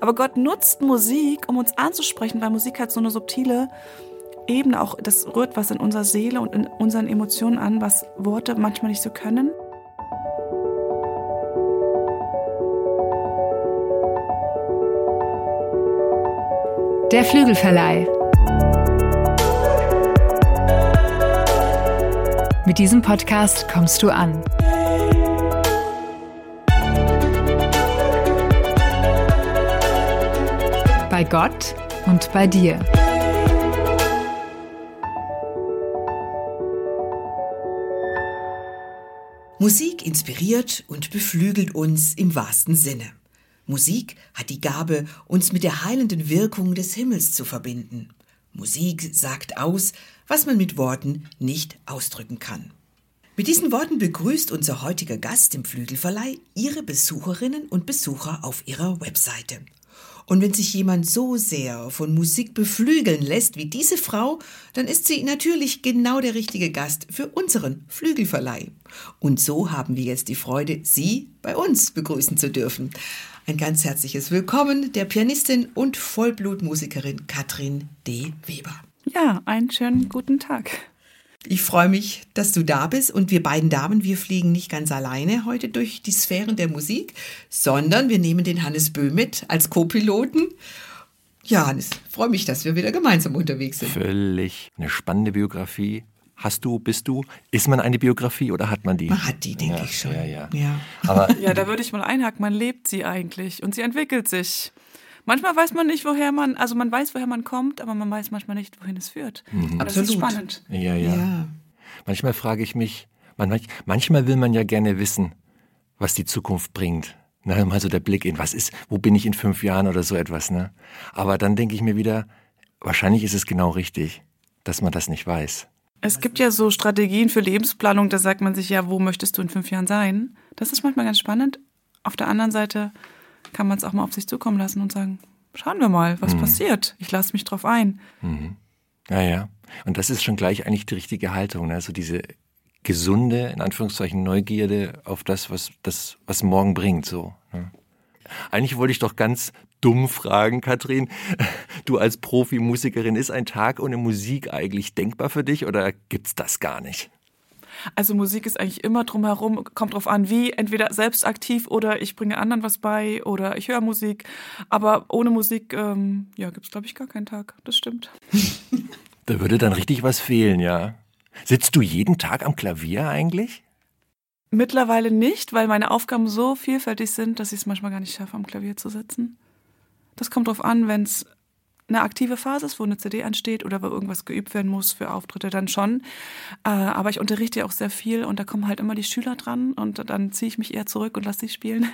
Aber Gott nutzt Musik, um uns anzusprechen, weil Musik hat so eine subtile Ebene, auch das rührt was in unserer Seele und in unseren Emotionen an, was Worte manchmal nicht so können. Der Flügelverleih. Mit diesem Podcast kommst du an. Bei Gott und bei dir. Musik inspiriert und beflügelt uns im wahrsten Sinne. Musik hat die Gabe, uns mit der heilenden Wirkung des Himmels zu verbinden. Musik sagt aus, was man mit Worten nicht ausdrücken kann. Mit diesen Worten begrüßt unser heutiger Gast im Flügelverleih Ihre Besucherinnen und Besucher auf ihrer Webseite. Und wenn sich jemand so sehr von Musik beflügeln lässt wie diese Frau, dann ist sie natürlich genau der richtige Gast für unseren Flügelverleih. Und so haben wir jetzt die Freude, Sie bei uns begrüßen zu dürfen. Ein ganz herzliches Willkommen der Pianistin und Vollblutmusikerin Katrin D. Weber. Ja, einen schönen guten Tag. Ich freue mich, dass du da bist und wir beiden Damen, wir fliegen nicht ganz alleine heute durch die Sphären der Musik, sondern wir nehmen den Hannes Böhm mit als Co-Piloten. Ja, Hannes, freue mich, dass wir wieder gemeinsam unterwegs sind. Völlig eine spannende Biografie. Hast du, bist du, ist man eine Biografie oder hat man die? Man hat die, denke ja, ich schon. Ja, ja. ja. Aber Ja, da würde ich mal einhaken, man lebt sie eigentlich und sie entwickelt sich. Manchmal weiß man nicht, woher man, also man weiß, woher man kommt, aber man weiß manchmal nicht, wohin es führt. Und Das ist Absolut. spannend. ja, ja, ja. Manchmal frage ich mich, man, manch- manchmal will man ja gerne wissen, was die Zukunft bringt. Na, mal so der Blick in, was ist, wo bin ich in fünf Jahren oder so etwas, ne? Aber dann denke ich mir wieder, wahrscheinlich ist es genau richtig, dass man das nicht weiß. Es gibt ja so Strategien für Lebensplanung, da sagt man sich ja, wo möchtest du in fünf Jahren sein? Das ist manchmal ganz spannend. Auf der anderen Seite kann man es auch mal auf sich zukommen lassen und sagen, schauen wir mal, was passiert. Ich lasse mich drauf ein. Ja, ja. Und das ist schon gleich eigentlich die richtige Haltung, ne? Also diese gesunde, in Anführungszeichen, Neugierde auf das, was, das, was morgen bringt, so. Ne? Eigentlich wollte ich doch ganz dumm fragen, Katrin. Du als Profimusikerin, ist ein Tag ohne Musik eigentlich denkbar für dich oder gibt's das gar nicht? Also Musik ist eigentlich immer drumherum, kommt drauf an, wie, entweder selbst aktiv oder ich bringe anderen was bei oder ich höre Musik. Aber ohne Musik, ähm, ja, gibt's glaube ich gar keinen Tag. Das stimmt. Da würde dann richtig was fehlen, ja. Sitzt du jeden Tag am Klavier eigentlich? Mittlerweile nicht, weil meine Aufgaben so vielfältig sind, dass ich es manchmal gar nicht schaffe, am Klavier zu sitzen. Das kommt drauf an, wenn es eine aktive Phase ist, wo eine CD ansteht oder wo irgendwas geübt werden muss für Auftritte, dann schon. Äh, aber ich unterrichte ja auch sehr viel und da kommen halt immer die Schüler dran und dann ziehe ich mich eher zurück und lasse sie spielen.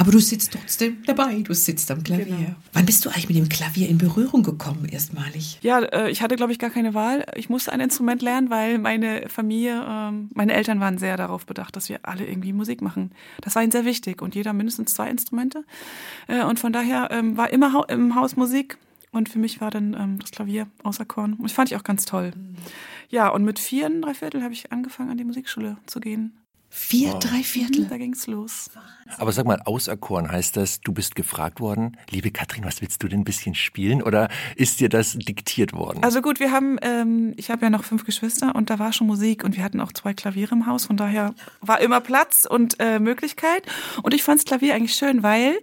Aber du sitzt trotzdem dabei, du sitzt am Klavier. Genau. Wann bist du eigentlich mit dem Klavier in Berührung gekommen, erstmalig? Ja, äh, ich hatte, glaube ich, gar keine Wahl. Ich musste ein Instrument lernen, weil meine Familie, ähm, meine Eltern waren sehr darauf bedacht, dass wir alle irgendwie Musik machen. Das war ihnen sehr wichtig und jeder mindestens zwei Instrumente. Äh, Und von daher ähm, war immer im Haus Musik und für mich war dann ähm, das Klavier auserkoren. Und das fand ich auch ganz toll. Ja, und mit vier, drei Viertel habe ich angefangen, an die Musikschule zu gehen. Vier, drei Viertel. Da ging's los. Aber sag mal, auserkoren heißt das, du bist gefragt worden, liebe Katrin, was willst du denn ein bisschen spielen? Oder ist dir das diktiert worden? Also gut, wir haben, ähm, ich habe ja noch fünf Geschwister und da war schon Musik und wir hatten auch zwei Klaviere im Haus, von daher war immer Platz und äh, Möglichkeit. Und ich fand's Klavier eigentlich schön, weil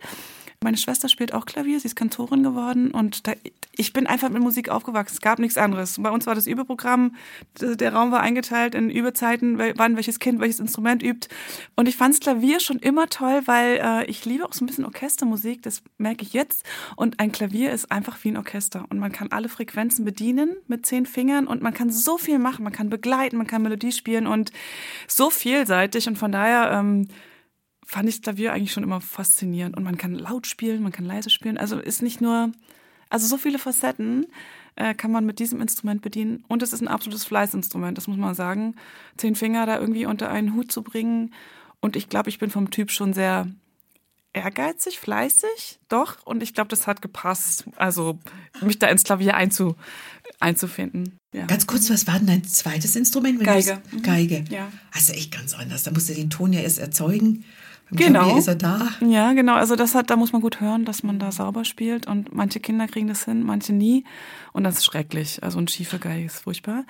meine Schwester spielt auch Klavier, sie ist Kantorin geworden und da, ich bin einfach mit Musik aufgewachsen. Es gab nichts anderes. Bei uns war das Übeprogramm, der Raum war eingeteilt in Übezeiten, wann welches Kind welches Instrument übt. Und ich fand's Klavier schon immer toll, weil äh, ich liebe auch so ein bisschen Orchestermusik, das merke ich jetzt. Und ein Klavier ist einfach wie ein Orchester und man kann alle Frequenzen bedienen mit zehn Fingern und man kann so viel machen. Man kann begleiten, man kann Melodie spielen und so vielseitig und von daher ähm, fand ich das Klavier eigentlich schon immer faszinierend. Und man kann laut spielen, man kann leise spielen. Also ist nicht nur, also so viele Facetten äh, kann man mit diesem Instrument bedienen. Und es ist ein absolutes Fleißinstrument, das muss man sagen. Zehn Finger da irgendwie unter einen Hut zu bringen. Und ich glaube, ich bin vom Typ schon sehr ehrgeizig, fleißig, doch. Und ich glaube, das hat gepasst. Also mich da ins Klavier einzu, einzufinden. Ja. Ganz kurz, was war denn dein zweites Instrument? Geige. Geige. Ja. Also echt ganz anders. Da musst du den Ton ja erst erzeugen. Genau. Klavier ist er da. Ja, genau. Also das hat, da muss man gut hören, dass man da sauber spielt. Und manche Kinder kriegen das hin, manche nie. Und das ist schrecklich. Also eine schiefe Geige ist furchtbar.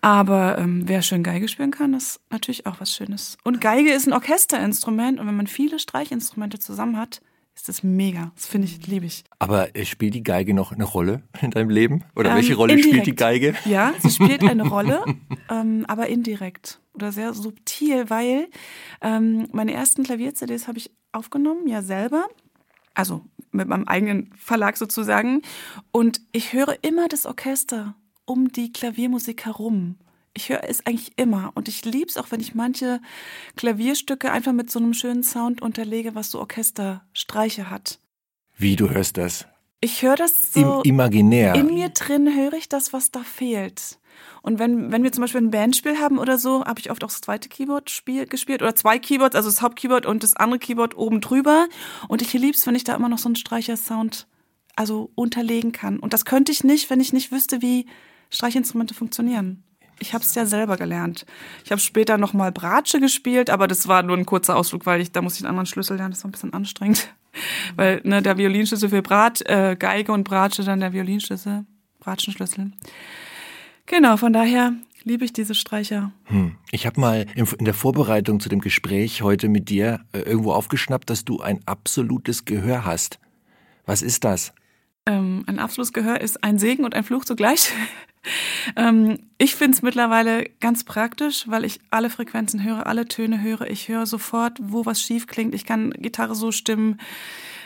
Aber ähm, wer schön Geige spielen kann, ist natürlich auch was Schönes. Und Geige ist ein Orchesterinstrument. Und wenn man viele Streichinstrumente zusammen hat, ist das mega. Das finde ich, liebe ich. Aber äh, spielt die Geige noch eine Rolle in deinem Leben? Oder Ähm, welche Rolle spielt die indirekt. Geige? Ja, sie spielt eine Rolle, ähm, aber indirekt oder sehr subtil, weil ähm, meine ersten Klavier-CDs habe ich aufgenommen, ja selber. Also mit meinem eigenen Verlag sozusagen. Und ich höre immer das Orchester um die Klaviermusik herum. Ich höre es eigentlich immer. Und ich liebe es auch, wenn ich manche Klavierstücke einfach mit so einem schönen Sound unterlege, was so Orchesterstreiche hat. Wie, du hörst das? Ich höre das so. Im, imaginär. In mir drin höre ich das, was da fehlt. Und wenn, wenn wir zum Beispiel ein Bandspiel haben oder so, habe ich oft auch das zweite Keyboard spiel, gespielt oder zwei Keyboards, also das Hauptkeyboard und das andere Keyboard oben drüber. Und ich lieb's, wenn ich da immer noch so einen Streichersound also unterlegen kann. Und das könnte ich nicht, wenn ich nicht wüsste, wie Streichinstrumente funktionieren. Ich habe es ja selber gelernt. Ich habe später noch mal Bratsche gespielt, aber das war nur ein kurzer Ausflug, weil ich da muss ich einen anderen Schlüssel lernen. Das war ein bisschen anstrengend, weil ne, der Violinschlüssel für Brat, äh, Geige und Bratsche dann der Violinschlüssel, Bratschenschlüssel. Genau, von daher liebe ich diese Streicher. Hm. Ich habe mal in, in der Vorbereitung zu dem Gespräch heute mit dir äh, irgendwo aufgeschnappt, dass du ein absolutes Gehör hast. Was ist das? Ähm, ein Abschlussgehör ist ein Segen und ein Fluch zugleich. ähm, ich finde es mittlerweile ganz praktisch, weil ich alle Frequenzen höre, alle Töne höre. Ich höre sofort, wo was schief klingt. Ich kann Gitarre so stimmen.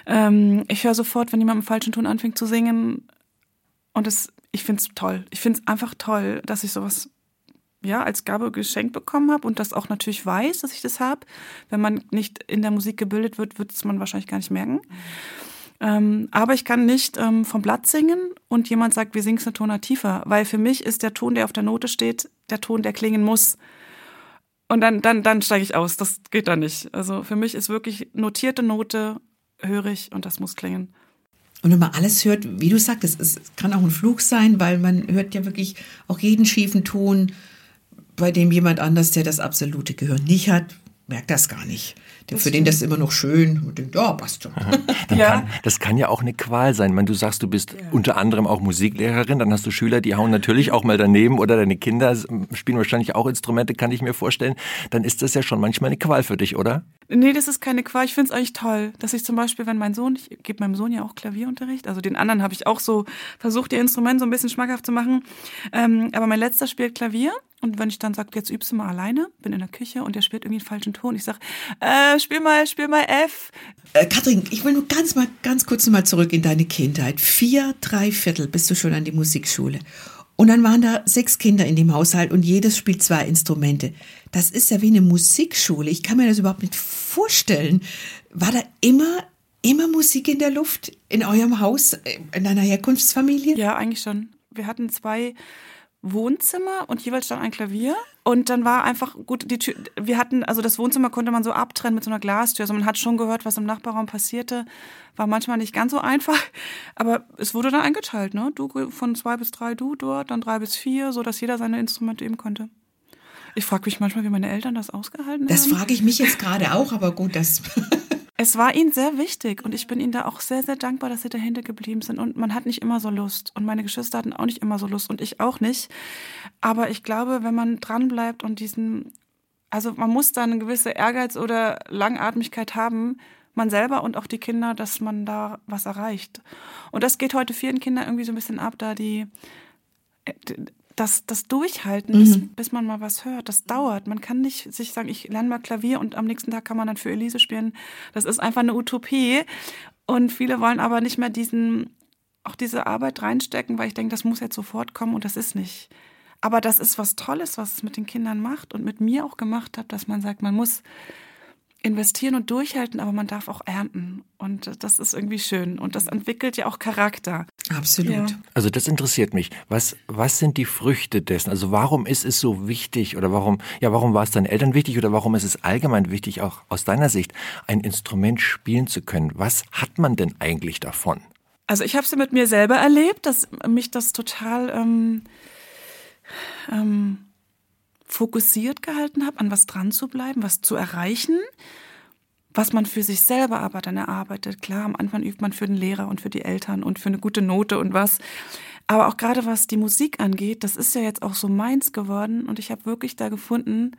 Ähm, ich höre sofort, wenn jemand im falschen Ton anfängt zu singen. Und es, ich finde es toll. Ich finde es einfach toll, dass ich sowas ja, als Gabe geschenkt bekommen habe und das auch natürlich weiß, dass ich das habe. Wenn man nicht in der Musik gebildet wird, wird es man wahrscheinlich gar nicht merken. Ähm, aber ich kann nicht ähm, vom Blatt singen und jemand sagt, wir singen es eine Tonart tiefer, weil für mich ist der Ton, der auf der Note steht, der Ton, der klingen muss. Und dann, dann, dann steige ich aus. Das geht da nicht. Also für mich ist wirklich notierte Note hörig und das muss klingen. Und wenn man alles hört, wie du sagtest, es kann auch ein Fluch sein, weil man hört ja wirklich auch jeden schiefen Ton, bei dem jemand anders, der das absolute Gehör nicht hat, merkt das gar nicht. Der, für den das ist immer noch schön und denkt, ja, passt schon. Dann Ja. kann, das kann ja auch eine Qual sein. Meine, du sagst, du bist unter anderem auch Musiklehrerin, dann hast du Schüler, die hauen natürlich auch mal daneben oder deine Kinder spielen wahrscheinlich auch Instrumente, kann ich mir vorstellen. Dann ist das ja schon manchmal eine Qual für dich, oder? Nee, das ist keine Qual. Ich finde es eigentlich toll, dass ich zum Beispiel, wenn mein Sohn, ich gebe meinem Sohn ja auch Klavierunterricht, also den anderen habe ich auch so versucht, ihr Instrument so ein bisschen schmackhaft zu machen. Ähm, aber mein letzter spielt Klavier und wenn ich dann sage, jetzt übst du mal alleine, bin in der Küche und der spielt irgendwie einen falschen Ton, ich sage, äh, spiel mal, spiel mal F. Äh, Katrin, ich will nur ganz mal, ganz kurz mal zurück in deine Kindheit. Vier, drei Viertel bist du schon an die Musikschule. Und dann waren da sechs Kinder in dem Haushalt und jedes spielt zwei Instrumente. Das ist ja wie eine Musikschule. Ich kann mir das überhaupt nicht vorstellen. War da immer, immer Musik in der Luft in eurem Haus, in deiner Herkunftsfamilie? Ja, eigentlich schon. Wir hatten zwei Wohnzimmer und jeweils stand ein Klavier. Und dann war einfach gut, die Tür, wir hatten, also das Wohnzimmer konnte man so abtrennen mit so einer Glastür. Also man hat schon gehört, was im Nachbarraum passierte. War manchmal nicht ganz so einfach. Aber es wurde dann eingeteilt, ne? Du von zwei bis drei, du dort, dann drei bis vier, so dass jeder seine Instrumente üben konnte. Ich frage mich manchmal, wie meine Eltern das ausgehalten Das haben. frage ich mich jetzt gerade auch, aber gut, das. Es war ihnen sehr wichtig und ich bin ihnen da auch sehr, sehr dankbar, dass sie dahinter geblieben sind. Und man hat nicht immer so Lust. Und meine Geschwister hatten auch nicht immer so Lust und ich auch nicht. Aber ich glaube, wenn man dranbleibt und diesen, also man muss da eine gewisse Ehrgeiz oder Langatmigkeit haben, man selber und auch die Kinder, dass man da was erreicht. Und das geht heute vielen Kindern irgendwie so ein bisschen ab, da die das, das Durchhalten, bis, bis man mal was hört, das dauert. Man kann nicht sich sagen, ich lerne mal Klavier und am nächsten Tag kann man dann für Elise spielen. Das ist einfach eine Utopie. Und viele wollen aber nicht mehr diesen, auch diese Arbeit reinstecken, weil ich denke, das muss jetzt sofort kommen und das ist nicht. Aber das ist was Tolles, was es mit den Kindern macht und mit mir auch gemacht hat, dass man sagt, man muss investieren und durchhalten, aber man darf auch ernten. Und das ist irgendwie schön. Und das entwickelt ja auch Charakter. Absolut. Ja. Also das interessiert mich. Was, was sind die Früchte dessen? Also warum ist es so wichtig oder warum, ja, warum war es deinen Eltern wichtig oder warum ist es allgemein wichtig, auch aus deiner Sicht, ein Instrument spielen zu können? Was hat man denn eigentlich davon? Also ich habe es ja mit mir selber erlebt, dass mich das total ähm, ähm, fokussiert gehalten habe, an was dran zu bleiben, was zu erreichen. was man für sich selber aber dann erarbeitet. Klar, am Anfang übt man für den Lehrer und für die Eltern und für eine gute Note und was. Aber auch gerade was die Musik angeht, das ist ja jetzt auch so meins geworden und ich habe wirklich da gefunden,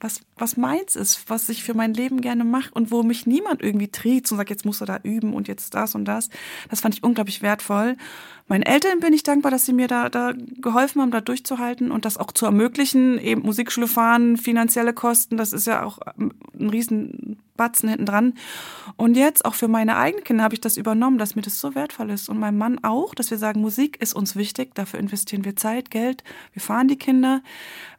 was, was meins ist, was ich für mein Leben gerne mache und wo mich niemand irgendwie tritt und sagt, jetzt musst du da üben und jetzt das und das. Das fand ich unglaublich wertvoll. Meinen Eltern bin ich dankbar, dass sie mir da, da geholfen haben, da durchzuhalten und das auch zu ermöglichen. Eben Musikschule fahren, finanzielle Kosten, das ist ja auch ein riesen Batzen hinten dran. Und jetzt auch für meine eigenen Kinder habe ich das übernommen, dass mir das so wertvoll ist. Und mein Mann auch, dass wir sagen, Musik ist uns wichtig, dafür investieren wir Zeit, Geld, wir fahren die Kinder,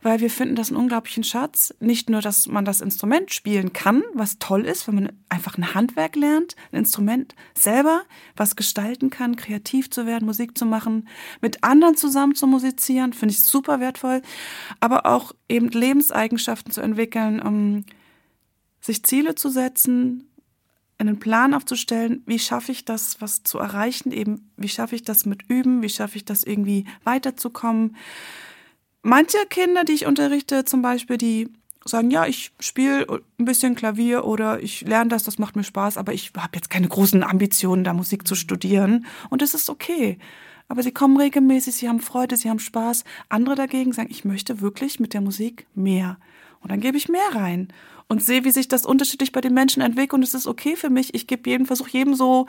weil wir finden das einen unglaublichen Schatz. Nicht nur, dass man das Instrument spielen kann, was toll ist, wenn man einfach ein Handwerk lernt, ein Instrument selber, was gestalten kann, kreativ zu werden, Musik zu machen, mit anderen zusammen zu musizieren, finde ich super wertvoll, aber auch eben Lebenseigenschaften zu entwickeln, um sich Ziele zu setzen, einen Plan aufzustellen, wie schaffe ich das, was zu erreichen, eben wie schaffe ich das mit Üben, wie schaffe ich das irgendwie weiterzukommen. Manche Kinder, die ich unterrichte, zum Beispiel, die sagen, ja, ich spiele ein bisschen Klavier oder ich lerne das, das macht mir Spaß, aber ich habe jetzt keine großen Ambitionen, da Musik zu studieren. Und das ist okay. Aber sie kommen regelmäßig, sie haben Freude, sie haben Spaß. Andere dagegen sagen, ich möchte wirklich mit der Musik mehr. Und dann gebe ich mehr rein und sehe, wie sich das unterschiedlich bei den Menschen entwickelt. Und es ist okay für mich. Ich gebe jedem, versuche jedem so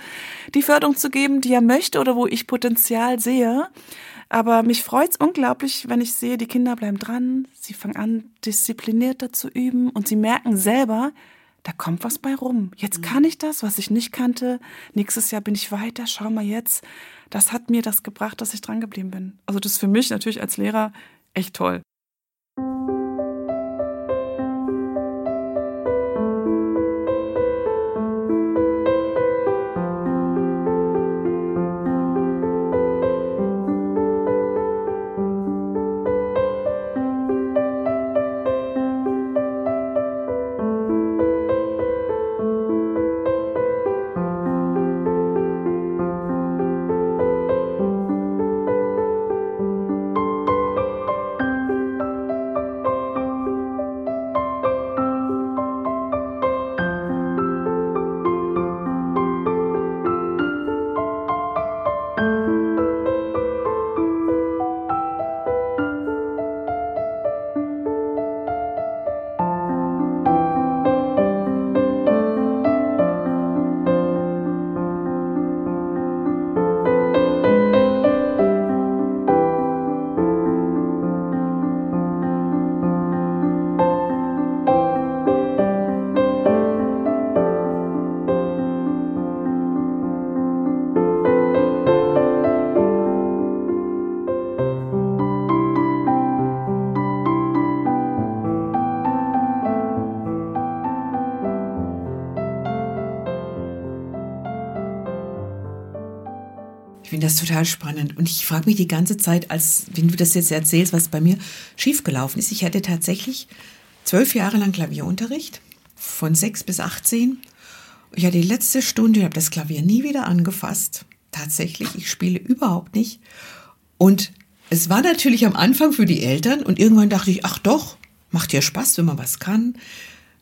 die Förderung zu geben, die er möchte oder wo ich Potenzial sehe. Aber mich freut es unglaublich, wenn ich sehe, die Kinder bleiben dran, sie fangen an, disziplinierter zu üben und sie merken selber, da kommt was bei rum. Jetzt mhm. kann ich das, was ich nicht kannte. Nächstes Jahr bin ich weiter. Schau mal jetzt. Das hat mir das gebracht, dass ich dran geblieben bin. Also das ist für mich natürlich als Lehrer echt toll. Total spannend. Und ich frage mich die ganze Zeit, als wenn du das jetzt erzählst, was bei mir schiefgelaufen ist. Ich hatte tatsächlich zwölf Jahre lang Klavierunterricht, von sechs bis 18. Ich hatte die letzte Stunde, ich habe das Klavier nie wieder angefasst. Tatsächlich, ich spiele überhaupt nicht. Und es war natürlich am Anfang für die Eltern und irgendwann dachte ich, ach doch, macht ja Spaß, wenn man was kann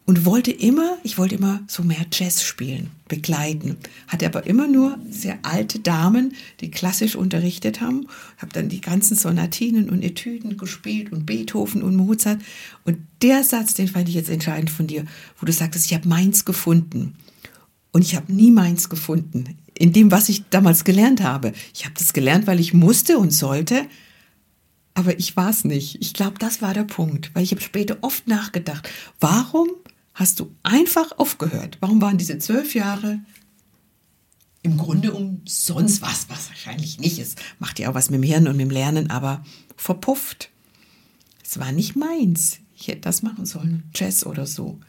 und wollte immer, ich wollte immer so mehr Jazz spielen, begleiten. Hatte aber immer nur sehr alte Damen, die klassisch unterrichtet haben. Habe dann die ganzen Sonatinen und Etüden gespielt und Beethoven und Mozart. Und der Satz, den fand ich jetzt entscheidend von dir, wo du sagtest, ich habe meins gefunden. Und ich habe nie meins gefunden. In dem, was ich damals gelernt habe. Ich habe das gelernt, weil ich musste und sollte. Aber ich war es nicht. Ich glaube, das war der Punkt, weil ich habe später oft nachgedacht, warum hast du einfach aufgehört? Warum waren diese zwölf Jahre im Grunde umsonst was, was wahrscheinlich nicht ist? Macht ja auch was mit dem Hirn und mit dem Lernen, aber verpufft. Es war nicht meins. Ich hätte das machen sollen. Jazz oder so.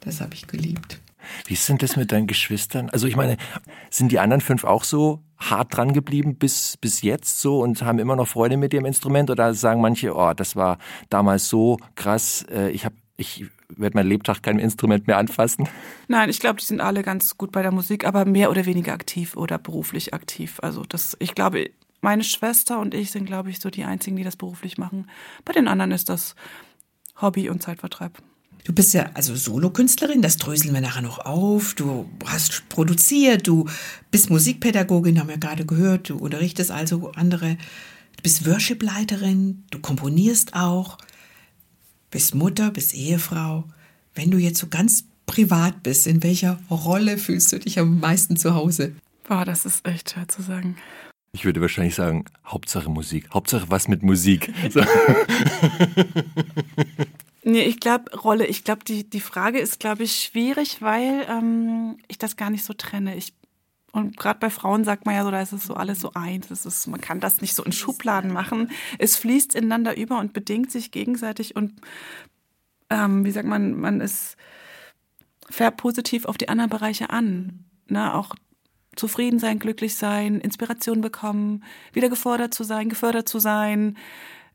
Das habe ich geliebt. Wie sind das mit deinen Geschwistern? Also ich meine, sind die anderen fünf auch so hart dran geblieben bis, bis jetzt so und haben immer noch Freude mit ihrem Instrument? Oder sagen manche, oh, das war damals so krass, äh, ich habe ich werde mein Lebtag kein Instrument mehr anfassen. Nein, ich glaube, die sind alle ganz gut bei der Musik, aber mehr oder weniger aktiv oder beruflich aktiv. Also das, ich glaube, meine Schwester und ich sind, glaube ich, so die einzigen, die das beruflich machen. Bei den anderen ist das Hobby und Zeitvertreib. Du bist ja also Solokünstlerin, das dröseln wir nachher noch auf. Du hast produziert, du bist Musikpädagogin, haben wir gerade gehört, du unterrichtest also andere. Du bist Worshipleiterin, du komponierst auch, bist Mutter, bist Ehefrau. Wenn du jetzt so ganz privat bist, in welcher Rolle fühlst du dich am meisten zu Hause? Boah, das ist echt schwer zu sagen. Ich würde wahrscheinlich sagen, Hauptsache Musik. Hauptsache was mit Musik. So. Nee, ich glaube, Rolle, ich glaube, die, die Frage ist, glaube ich, schwierig, weil ähm, ich das gar nicht so trenne. Ich, und gerade bei Frauen sagt man ja so, da ist es so alles so eins. Ist, man kann das nicht so in Schubladen machen. Es fließt ineinander über und bedingt sich gegenseitig und ähm, wie sagt man, man ist färbt positiv auf die anderen Bereiche an. Ne? Auch zufrieden sein, glücklich sein, Inspiration bekommen, wieder gefordert zu sein, gefördert zu sein,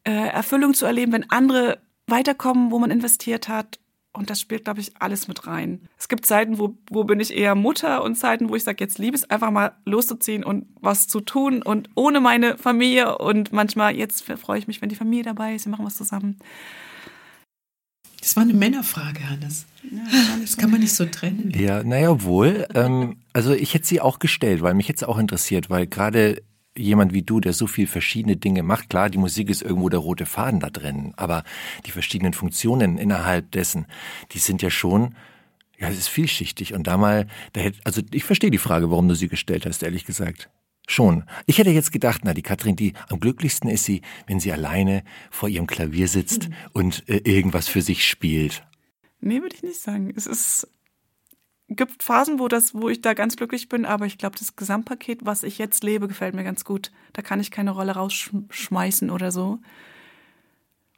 äh, Erfüllung zu erleben, wenn andere weiterkommen, wo man investiert hat. Und das spielt, glaube ich, alles mit rein. Es gibt Zeiten, wo, wo bin ich eher Mutter und Zeiten, wo ich sage, jetzt liebe es einfach mal loszuziehen und was zu tun und ohne meine Familie. Und manchmal, jetzt freue ich mich, wenn die Familie dabei ist, wir machen was zusammen. Das war eine Männerfrage, Hannes. Ja, das kann man nicht so trennen. Ja, naja, wohl. Ähm, also ich hätte sie auch gestellt, weil mich jetzt auch interessiert, weil gerade jemand wie du, der so viel verschiedene Dinge macht, klar, die Musik ist irgendwo der rote Faden da drin, aber die verschiedenen Funktionen innerhalb dessen, die sind ja schon, ja, es ist vielschichtig und da mal, da hätte, also ich verstehe die Frage, warum du sie gestellt hast, ehrlich gesagt. Schon. Ich hätte jetzt gedacht, na, die Katrin, die am glücklichsten ist sie, wenn sie alleine vor ihrem Klavier sitzt mhm. und äh, irgendwas für sich spielt. Nee, würde ich nicht sagen. Es ist gibt Phasen, wo das, wo ich da ganz glücklich bin, aber ich glaube, das Gesamtpaket, was ich jetzt lebe, gefällt mir ganz gut. Da kann ich keine Rolle rausschmeißen oder so.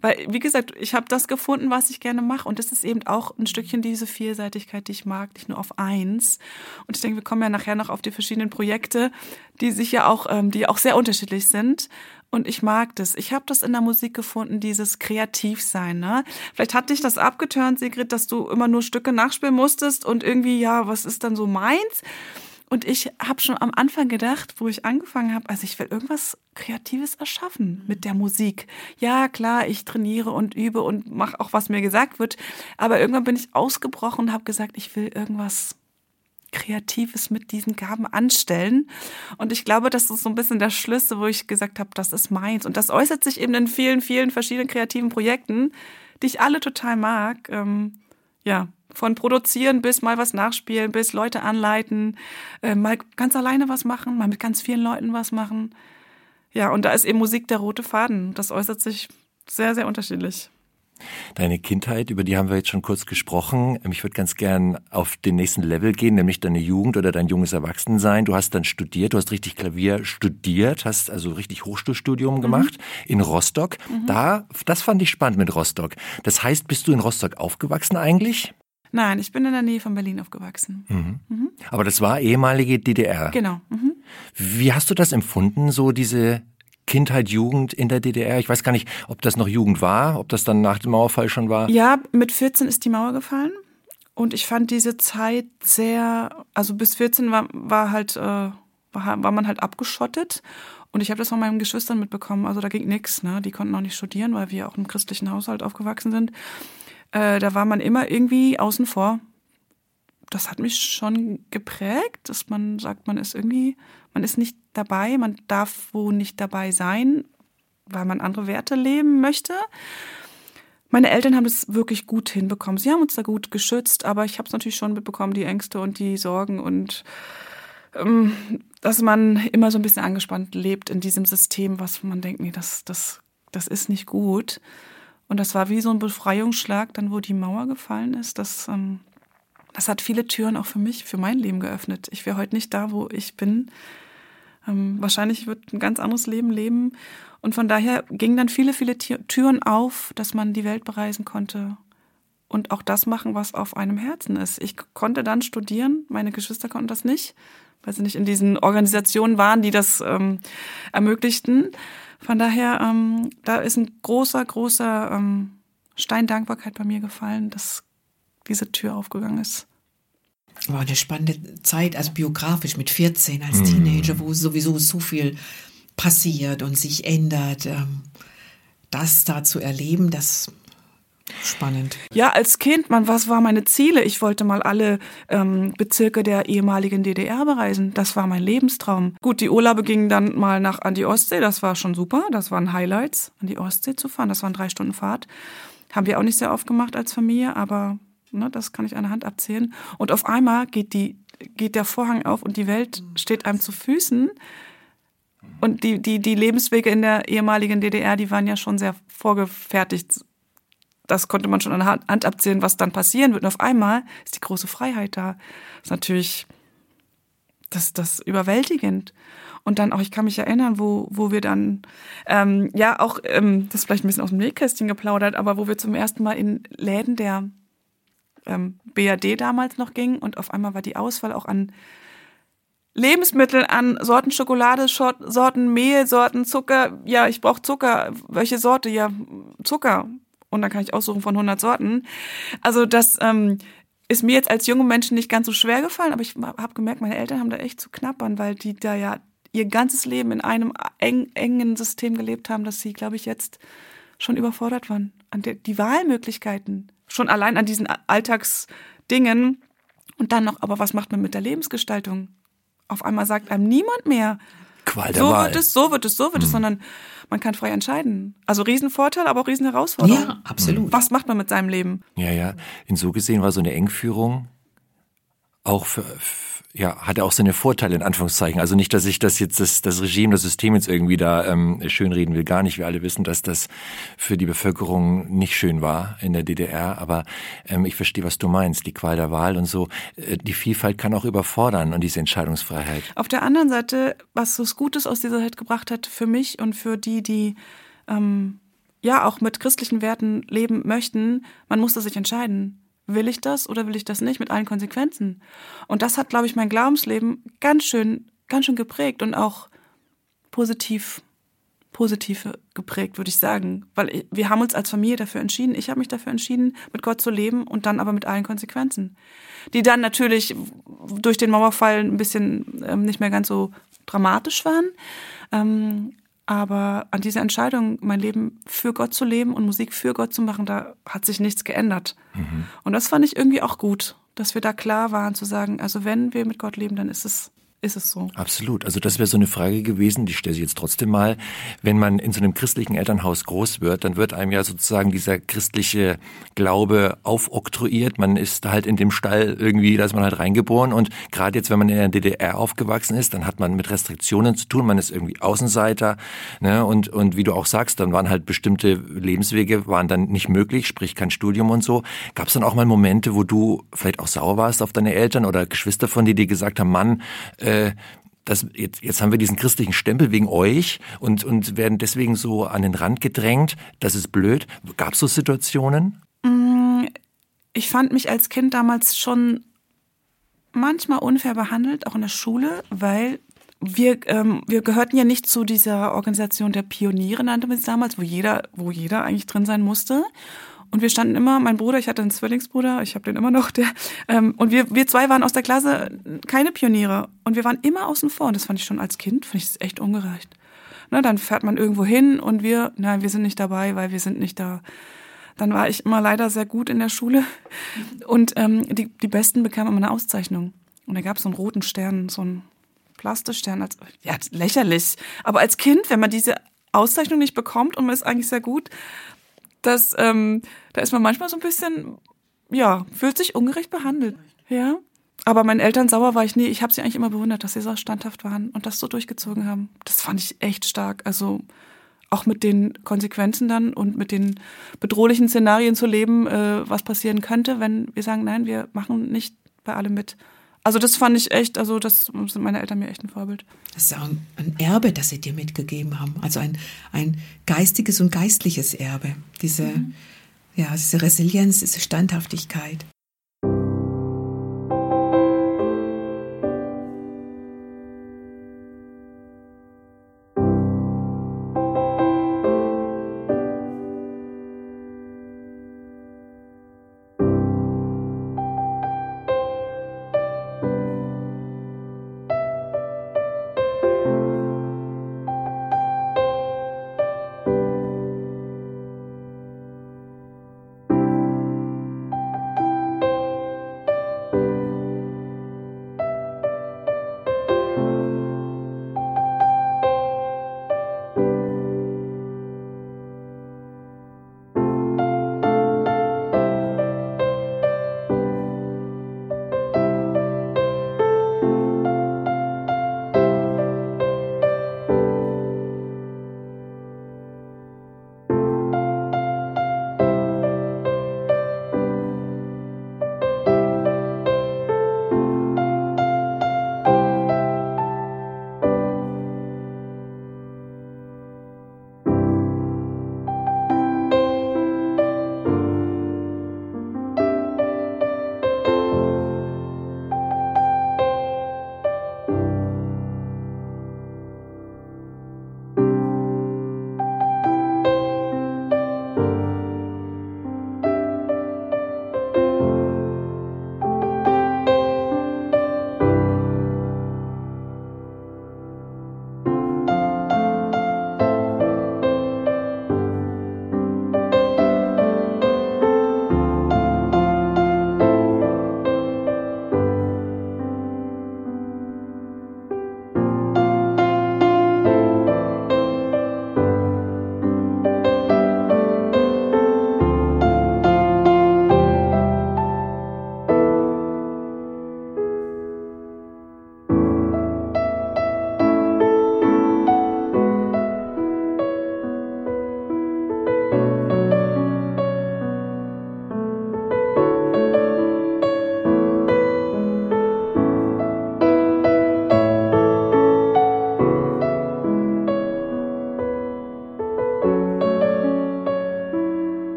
Weil, wie gesagt, ich habe das gefunden, was ich gerne mache. Und das ist eben auch ein Stückchen diese Vielseitigkeit, die ich mag, nicht nur auf eins. Und ich denke, wir kommen ja nachher noch auf die verschiedenen Projekte, die sich ja auch, ähm, die auch sehr unterschiedlich sind. Und ich mag das. Ich habe das in der Musik gefunden, dieses Kreativsein. Ne? Vielleicht hat dich das abgeturnt, Sigrid, dass du immer nur Stücke nachspielen musstest und irgendwie, ja, was ist dann so meins? Und ich habe schon am Anfang gedacht, wo ich angefangen habe, also ich will irgendwas Kreatives erschaffen mit der Musik. Ja, klar, ich trainiere und übe und mache auch, was mir gesagt wird. Aber irgendwann bin ich ausgebrochen und habe gesagt, ich will irgendwas Kreatives mit diesen Gaben anstellen. Und ich glaube, das ist so ein bisschen der Schlüssel, wo ich gesagt habe, das ist meins. Und das äußert sich eben in vielen, vielen verschiedenen kreativen Projekten, die ich alle total mag. Ähm, ja, von produzieren bis mal was nachspielen, bis Leute anleiten, äh, mal ganz alleine was machen, mal mit ganz vielen Leuten was machen. Ja, und da ist eben Musik der rote Faden. Das äußert sich sehr, sehr unterschiedlich. Deine Kindheit, über die haben wir jetzt schon kurz gesprochen. Ich würde ganz gern auf den nächsten Level gehen, nämlich deine Jugend oder dein junges Erwachsensein. Du hast dann studiert, du hast richtig Klavier studiert, hast also richtig Hochschulstudium mhm. gemacht in Rostock. Mhm. Da, das fand ich spannend mit Rostock. Das heißt, bist du in Rostock aufgewachsen eigentlich? Nein, ich bin in der Nähe von Berlin aufgewachsen. Mhm. Mhm. Aber das war ehemalige DDR. Genau. Mhm. Wie hast du das empfunden, so diese Kindheit, Jugend in der DDR? Ich weiß gar nicht, ob das noch Jugend war, ob das dann nach dem Mauerfall schon war. Ja, mit 14 ist die Mauer gefallen. Und ich fand diese Zeit sehr, also bis 14 war, war halt, äh, war, war man halt abgeschottet. Und ich habe das von meinen Geschwistern mitbekommen. Also da ging nichts. Ne? Die konnten auch nicht studieren, weil wir auch im christlichen Haushalt aufgewachsen sind. Äh, da war man immer irgendwie außen vor. Das hat mich schon geprägt, dass man sagt, man ist irgendwie man ist nicht dabei, man darf wo nicht dabei sein, weil man andere Werte leben möchte. Meine Eltern haben es wirklich gut hinbekommen. Sie haben uns da gut geschützt, aber ich habe es natürlich schon mitbekommen, die Ängste und die Sorgen und ähm, dass man immer so ein bisschen angespannt lebt in diesem System, was man denkt, nee, das, das, das ist nicht gut. Und das war wie so ein Befreiungsschlag, dann wo die Mauer gefallen ist. Das, ähm, das hat viele Türen auch für mich, für mein Leben geöffnet. Ich wäre heute nicht da, wo ich bin, ähm, wahrscheinlich wird ein ganz anderes Leben leben. Und von daher gingen dann viele, viele Türen auf, dass man die Welt bereisen konnte und auch das machen, was auf einem Herzen ist. Ich konnte dann studieren, meine Geschwister konnten das nicht, weil sie nicht in diesen Organisationen waren, die das ähm, ermöglichten. Von daher, ähm, da ist ein großer, großer ähm, Stein Dankbarkeit bei mir gefallen, dass diese Tür aufgegangen ist. War eine spannende Zeit, also biografisch mit 14 als mhm. Teenager, wo sowieso so viel passiert und sich ändert. Ähm, das da zu erleben, das Spannend. Ja, als Kind, man, was waren meine Ziele? Ich wollte mal alle ähm, Bezirke der ehemaligen DDR bereisen. Das war mein Lebenstraum. Gut, die Urlaube gingen dann mal nach an die Ostsee. Das war schon super. Das waren Highlights, an die Ostsee zu fahren. Das waren drei Stunden Fahrt. Haben wir auch nicht sehr oft gemacht als Familie, aber ne, das kann ich an der Hand abzählen. Und auf einmal geht die geht der Vorhang auf und die Welt steht einem zu Füßen. Und die, die, die Lebenswege in der ehemaligen DDR, die waren ja schon sehr vorgefertigt das konnte man schon an der Hand abzählen, was dann passieren wird. Und auf einmal ist die große Freiheit da. Das ist natürlich das, das überwältigend. Und dann auch, ich kann mich erinnern, wo, wo wir dann, ähm, ja, auch, ähm, das ist vielleicht ein bisschen aus dem Nähkästchen geplaudert, aber wo wir zum ersten Mal in Läden der ähm, BAD damals noch gingen und auf einmal war die Auswahl auch an Lebensmitteln, an Sorten Schokolade, Sorten Mehl, Sorten Zucker. Ja, ich brauche Zucker. Welche Sorte? Ja, Zucker und dann kann ich aussuchen von 100 Sorten. Also das ähm, ist mir jetzt als junge Menschen nicht ganz so schwer gefallen, aber ich habe gemerkt, meine Eltern haben da echt zu knappern, weil die da ja ihr ganzes Leben in einem eng, engen System gelebt haben, dass sie, glaube ich, jetzt schon überfordert waren. An der, die Wahlmöglichkeiten, schon allein an diesen Alltagsdingen. Und dann noch, aber was macht man mit der Lebensgestaltung? Auf einmal sagt einem niemand mehr, Qual der so Wahl. wird es, so wird es, so wird Mhm. es, sondern man kann frei entscheiden. Also Riesenvorteil, aber auch Riesenherausforderung. Ja, absolut. Was macht man mit seinem Leben? Ja, ja. In so gesehen war so eine Engführung auch für, ja, hatte auch seine Vorteile in Anführungszeichen. Also nicht, dass ich das jetzt das, das Regime, das System jetzt irgendwie da ähm, schönreden will, gar nicht. Wir alle wissen, dass das für die Bevölkerung nicht schön war in der DDR. Aber ähm, ich verstehe, was du meinst. Die Qual der Wahl und so. Äh, die Vielfalt kann auch überfordern und diese Entscheidungsfreiheit. Auf der anderen Seite, was so Gutes aus dieser Zeit gebracht hat für mich und für die, die ähm, ja auch mit christlichen Werten leben möchten, man musste sich entscheiden. Will ich das oder will ich das nicht mit allen Konsequenzen? Und das hat, glaube ich, mein Glaubensleben ganz schön, ganz schön geprägt und auch positiv, positiv geprägt, würde ich sagen. Weil wir haben uns als Familie dafür entschieden. Ich habe mich dafür entschieden, mit Gott zu leben und dann aber mit allen Konsequenzen. Die dann natürlich durch den Mauerfall ein bisschen ähm, nicht mehr ganz so dramatisch waren. Ähm, aber an dieser Entscheidung, mein Leben für Gott zu leben und Musik für Gott zu machen, da hat sich nichts geändert. Und das fand ich irgendwie auch gut, dass wir da klar waren zu sagen, also wenn wir mit Gott leben, dann ist es, ist es so. Absolut. Also das wäre so eine Frage gewesen, die stelle ich jetzt trotzdem mal. Wenn man in so einem christlichen Elternhaus groß wird, dann wird einem ja sozusagen dieser christliche Glaube aufoktroyiert. Man ist halt in dem Stall irgendwie, da ist man halt reingeboren. Und gerade jetzt, wenn man in der DDR aufgewachsen ist, dann hat man mit Restriktionen zu tun. Man ist irgendwie Außenseiter. Ne? Und, und wie du auch sagst, dann waren halt bestimmte Lebenswege waren dann nicht möglich, sprich kein Studium und so. Gab es dann auch mal Momente, wo du vielleicht auch sauer warst auf deine Eltern oder Geschwister von dir, die gesagt haben, Mann, äh, das, jetzt, jetzt haben wir diesen christlichen Stempel wegen euch und, und werden deswegen so an den Rand gedrängt. Das ist blöd. Gab es so Situationen? Ich fand mich als Kind damals schon manchmal unfair behandelt, auch in der Schule, weil wir, ähm, wir gehörten ja nicht zu dieser Organisation der Pioniere, nannte man es damals, wo jeder, wo jeder eigentlich drin sein musste. Und wir standen immer, mein Bruder, ich hatte einen Zwillingsbruder, ich habe den immer noch, der, ähm, und wir, wir zwei waren aus der Klasse keine Pioniere. Und wir waren immer außen vor. Und das fand ich schon als Kind, fand ich das echt ungerecht. Ne, dann fährt man irgendwo hin und wir, nein, wir sind nicht dabei, weil wir sind nicht da. Dann war ich immer leider sehr gut in der Schule. Und ähm, die, die Besten bekamen immer eine Auszeichnung. Und da gab es so einen roten Stern, so einen Plastikstern. Als, ja, lächerlich. Aber als Kind, wenn man diese Auszeichnung nicht bekommt und man ist eigentlich sehr gut, das, ähm, da ist man manchmal so ein bisschen, ja, fühlt sich ungerecht behandelt. Ja. Aber meinen Eltern sauer war ich nie. Ich habe sie eigentlich immer bewundert, dass sie so standhaft waren und das so durchgezogen haben. Das fand ich echt stark. Also auch mit den Konsequenzen dann und mit den bedrohlichen Szenarien zu leben, äh, was passieren könnte, wenn wir sagen, nein, wir machen nicht bei allem mit. Also das fand ich echt, also das sind meine Eltern mir echt ein Vorbild. Das ist auch ein, Erbe, das sie dir mitgegeben haben. Also ein, ein geistiges und geistliches Erbe. Diese, ja, diese Resilienz, diese Standhaftigkeit.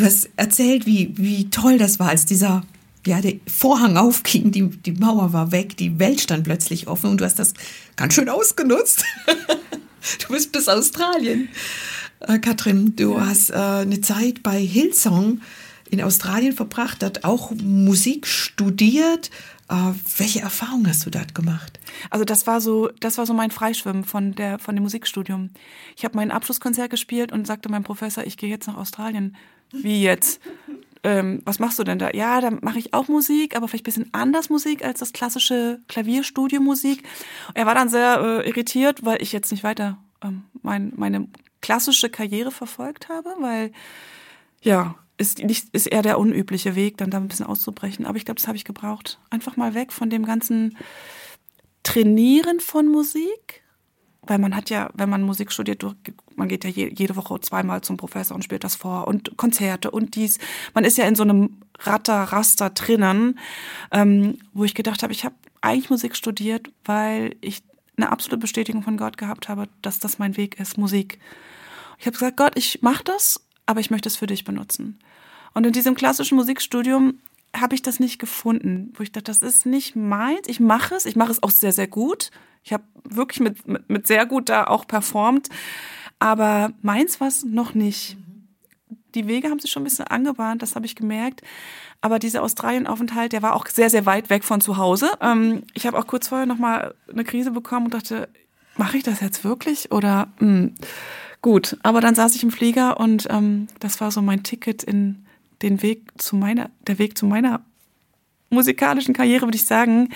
Du hast erzählt, wie, wie toll das war, als dieser ja, der Vorhang aufging, die, die Mauer war weg, die Welt stand plötzlich offen und du hast das ganz schön ausgenutzt. du bist bis Australien. Äh, Katrin, du ja. hast äh, eine Zeit bei Hillsong in Australien verbracht, dort auch Musik studiert. Äh, welche Erfahrungen hast du dort gemacht? Also das war so, das war so mein Freischwimmen von der von dem Musikstudium. Ich habe mein Abschlusskonzert gespielt und sagte meinem Professor, ich gehe jetzt nach Australien. Wie jetzt? ähm, was machst du denn da? Ja, da mache ich auch Musik, aber vielleicht ein bisschen anders Musik als das klassische Klavierstudio-Musik. Er war dann sehr äh, irritiert, weil ich jetzt nicht weiter ähm, mein, meine klassische Karriere verfolgt habe, weil ja, ist, nicht, ist eher der unübliche Weg, dann da ein bisschen auszubrechen. Aber ich glaube, das habe ich gebraucht. Einfach mal weg von dem ganzen Trainieren von Musik weil man hat ja, wenn man Musik studiert, man geht ja jede Woche zweimal zum Professor und spielt das vor und Konzerte und dies. Man ist ja in so einem Ratter-Raster drinnen, ähm, wo ich gedacht habe, ich habe eigentlich Musik studiert, weil ich eine absolute Bestätigung von Gott gehabt habe, dass das mein Weg ist, Musik. Ich habe gesagt, Gott, ich mache das, aber ich möchte es für dich benutzen. Und in diesem klassischen Musikstudium habe ich das nicht gefunden, wo ich dachte, das ist nicht meins. Ich mache es, ich mache es auch sehr, sehr gut. Ich habe wirklich mit, mit, mit sehr gut da auch performt. Aber meins war es noch nicht. Die Wege haben sich schon ein bisschen angebahnt, das habe ich gemerkt. Aber dieser Australienaufenthalt, der war auch sehr, sehr weit weg von zu Hause. Ähm, ich habe auch kurz vorher nochmal eine Krise bekommen und dachte, mache ich das jetzt wirklich? Oder mh, hm, gut. Aber dann saß ich im Flieger und ähm, das war so mein Ticket in den Weg zu meiner, der Weg zu meiner musikalischen Karriere, würde ich sagen.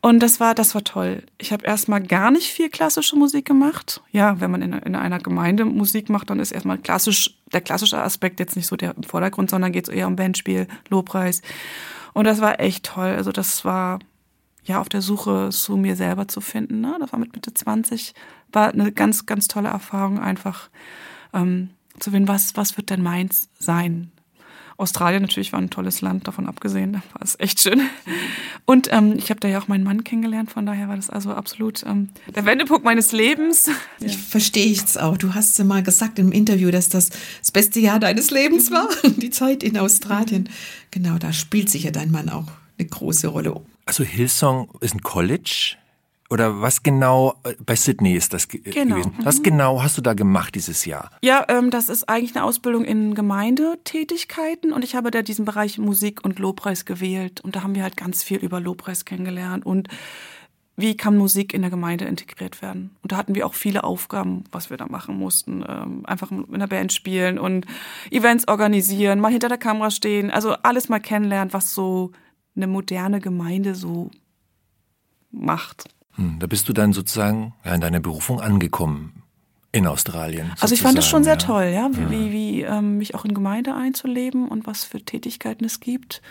Und das war, das war toll. Ich habe erstmal gar nicht viel klassische Musik gemacht. Ja, wenn man in, in einer Gemeinde Musik macht, dann ist erstmal klassisch, der klassische Aspekt jetzt nicht so der im Vordergrund, sondern geht es eher um Bandspiel, Lobpreis. Und das war echt toll. Also das war ja auf der Suche zu mir selber zu finden. Ne? Das war mit Mitte 20, war eine ganz, ganz tolle Erfahrung, einfach ähm, zu wissen, was, was wird denn meins sein? Australien natürlich war ein tolles Land, davon abgesehen, da war es echt schön. Und ähm, ich habe da ja auch meinen Mann kennengelernt, von daher war das also absolut ähm, der Wendepunkt meines Lebens. Ja. Ich verstehe es auch. Du hast ja mal gesagt im Interview, dass das das beste Jahr deines Lebens war, die Zeit in Australien. Genau, da spielt sich ja dein Mann auch eine große Rolle. Also Hillsong ist ein College oder was genau, äh, bei Sydney ist das ge genau. gewesen. Was mhm. genau hast du da gemacht dieses Jahr? Ja, ähm, das ist eigentlich eine Ausbildung in Gemeindetätigkeiten und ich habe da diesen Bereich Musik und Lobpreis gewählt und da haben wir halt ganz viel über Lobpreis kennengelernt und wie kann Musik in der Gemeinde integriert werden? Und da hatten wir auch viele Aufgaben, was wir da machen mussten. Ähm, einfach in der Band spielen und Events organisieren, mal hinter der Kamera stehen, also alles mal kennenlernen, was so eine moderne Gemeinde so macht. Hm, da bist du dann sozusagen ja, in deiner Berufung angekommen in Australien. Also ich fand es schon sehr ja. toll, ja, wie, ja. wie, wie ähm, mich auch in Gemeinde einzuleben und was für Tätigkeiten es gibt.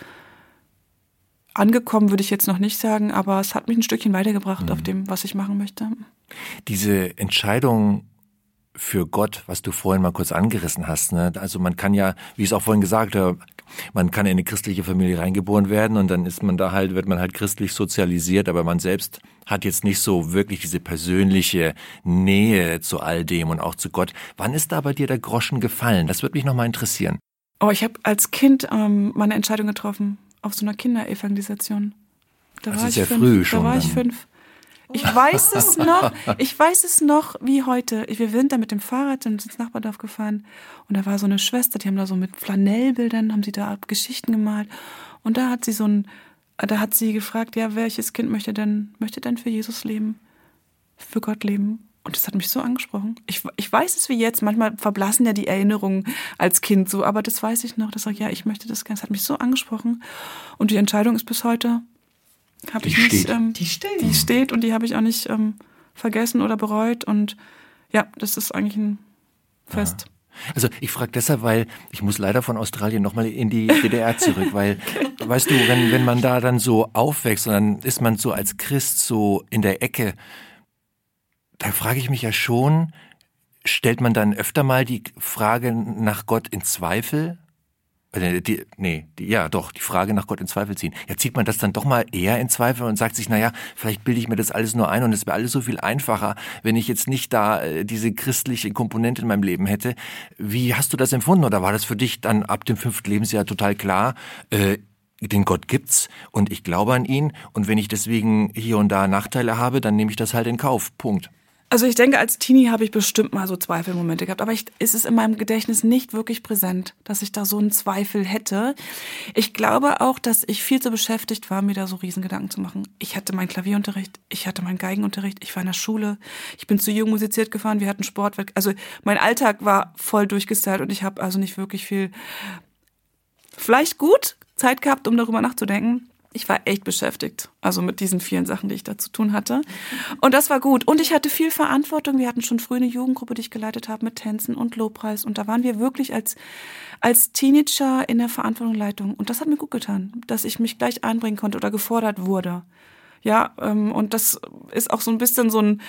Angekommen würde ich jetzt noch nicht sagen, aber es hat mich ein Stückchen weitergebracht mhm. auf dem, was ich machen möchte. Diese Entscheidung für Gott, was du vorhin mal kurz angerissen hast. Ne? Also man kann ja, wie ich es auch vorhin gesagt habe, man kann in eine christliche Familie reingeboren werden und dann ist man da halt, wird man halt christlich sozialisiert, aber man selbst hat jetzt nicht so wirklich diese persönliche Nähe zu all dem und auch zu Gott. Wann ist da bei dir der Groschen gefallen? Das würde mich nochmal interessieren. Oh, ich habe als Kind ähm, meine Entscheidung getroffen auf so einer Kinderevangelisation. Da also war sehr fünf, früh schon. Da war dann. ich fünf. Ich weiß es noch, ich weiß es noch wie heute. Wir sind da mit dem Fahrrad ins Nachbardorf gefahren und da war so eine Schwester, die haben da so mit Flanellbildern, haben sie da Geschichten gemalt und da hat sie so ein, da hat sie gefragt, ja, welches Kind möchte denn, möchte denn für Jesus leben? Für Gott leben? Und das hat mich so angesprochen. Ich, ich weiß es wie jetzt, manchmal verblassen ja die Erinnerungen als Kind so, aber das weiß ich noch, dass ich, ja, ich möchte das gerne. Das hat mich so angesprochen. Und die Entscheidung ist bis heute habe ich nicht. Ähm, die steht. Die steht und die habe ich auch nicht ähm, vergessen oder bereut. Und ja, das ist eigentlich ein Fest. Ja. Also ich frage deshalb, weil ich muss leider von Australien nochmal in die DDR zurück, weil, okay. weißt du, wenn, wenn man da dann so aufwächst und dann ist man so als Christ so in der Ecke, da frage ich mich ja schon, stellt man dann öfter mal die Frage nach Gott in Zweifel? Äh, die, nee, die, ja doch, die Frage nach Gott in Zweifel ziehen. Ja, zieht man das dann doch mal eher in Zweifel und sagt sich, naja, vielleicht bilde ich mir das alles nur ein und es wäre alles so viel einfacher, wenn ich jetzt nicht da äh, diese christliche Komponente in meinem Leben hätte. Wie hast du das empfunden oder war das für dich dann ab dem fünften Lebensjahr total klar? Äh, den Gott gibt's und ich glaube an ihn und wenn ich deswegen hier und da Nachteile habe, dann nehme ich das halt in Kauf. Punkt. Also ich denke, als Teenie habe ich bestimmt mal so Zweifelmomente gehabt, aber ich, ist es in meinem Gedächtnis nicht wirklich präsent, dass ich da so einen Zweifel hätte. Ich glaube auch, dass ich viel zu beschäftigt war, mir da so Riesengedanken zu machen. Ich hatte meinen Klavierunterricht, ich hatte meinen Geigenunterricht, ich war in der Schule, ich bin zu jung musiziert gefahren, wir hatten Sport. Also mein Alltag war voll durchgestylt und ich habe also nicht wirklich viel, vielleicht gut Zeit gehabt, um darüber nachzudenken ich war echt beschäftigt, also mit diesen vielen Sachen, die ich da zu tun hatte. Und das war gut. Und ich hatte viel Verantwortung. Wir hatten schon früh eine Jugendgruppe, die ich geleitet habe mit Tänzen und Lobpreis. Und da waren wir wirklich als, als Teenager in der Verantwortung Und das hat mir gut getan, dass ich mich gleich einbringen konnte oder gefordert wurde. Ja, ähm, und das ist auch so ein bisschen so ein,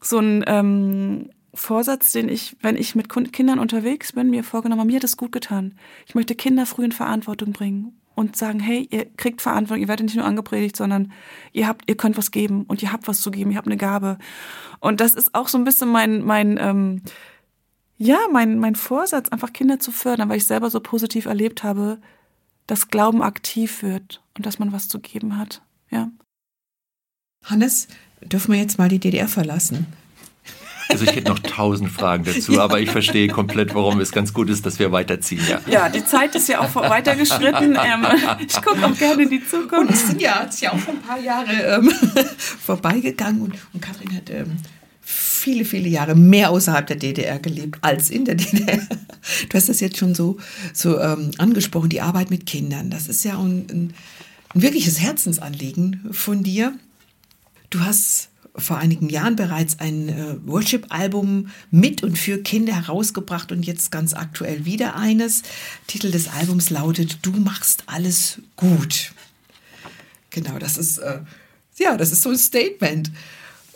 so ein ähm, Vorsatz, den ich, wenn ich mit Kindern unterwegs bin, mir vorgenommen habe, mir hat es gut getan. Ich möchte Kinder früh in Verantwortung bringen und sagen, hey, ihr kriegt Verantwortung, ihr werdet nicht nur angepredigt, sondern ihr habt, ihr könnt was geben und ihr habt was zu geben, ihr habt eine Gabe. Und das ist auch so ein bisschen mein, mein, ähm, ja, mein, mein Vorsatz, einfach Kinder zu fördern, weil ich selber so positiv erlebt habe, dass Glauben aktiv wird und dass man was zu geben hat. Ja. Hannes, dürfen wir jetzt mal die DDR verlassen? Also ich hätte noch tausend Fragen dazu, ja. aber ich verstehe komplett, warum es ganz gut ist, dass wir weiterziehen. Ja, ja die Zeit ist ja auch weitergeschritten. Ähm, ich gucke auch gerne in die Zukunft. Und es sind ja, es ist ja auch schon ein paar Jahre ähm, vorbeigegangen und, und Kathrin hat ähm, viele, viele Jahre mehr außerhalb der DDR gelebt als in der DDR. Du hast das jetzt schon so, so ähm, angesprochen, die Arbeit mit Kindern. Das ist ja ein, ein, ein wirkliches Herzensanliegen von dir. Du hast vor einigen Jahren bereits ein äh, Worship-Album mit und für Kinder herausgebracht und jetzt ganz aktuell wieder eines. Titel des Albums lautet Du machst alles gut. Genau, das ist äh, ja, das ist so ein Statement.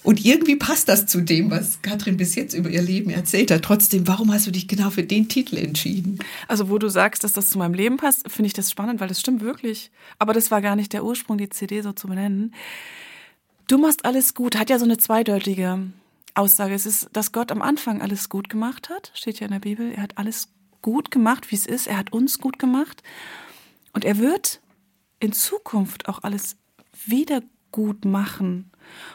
Und irgendwie passt das zu dem, was Katrin bis jetzt über ihr Leben erzählt hat. Trotzdem, warum hast du dich genau für den Titel entschieden? Also, wo du sagst, dass das zu meinem Leben passt, finde ich das spannend, weil das stimmt wirklich. Aber das war gar nicht der Ursprung, die CD so zu benennen. Du machst alles gut, hat ja so eine zweideutige Aussage. Es ist, dass Gott am Anfang alles gut gemacht hat, steht ja in der Bibel. Er hat alles gut gemacht, wie es ist. Er hat uns gut gemacht. Und er wird in Zukunft auch alles wieder gut machen.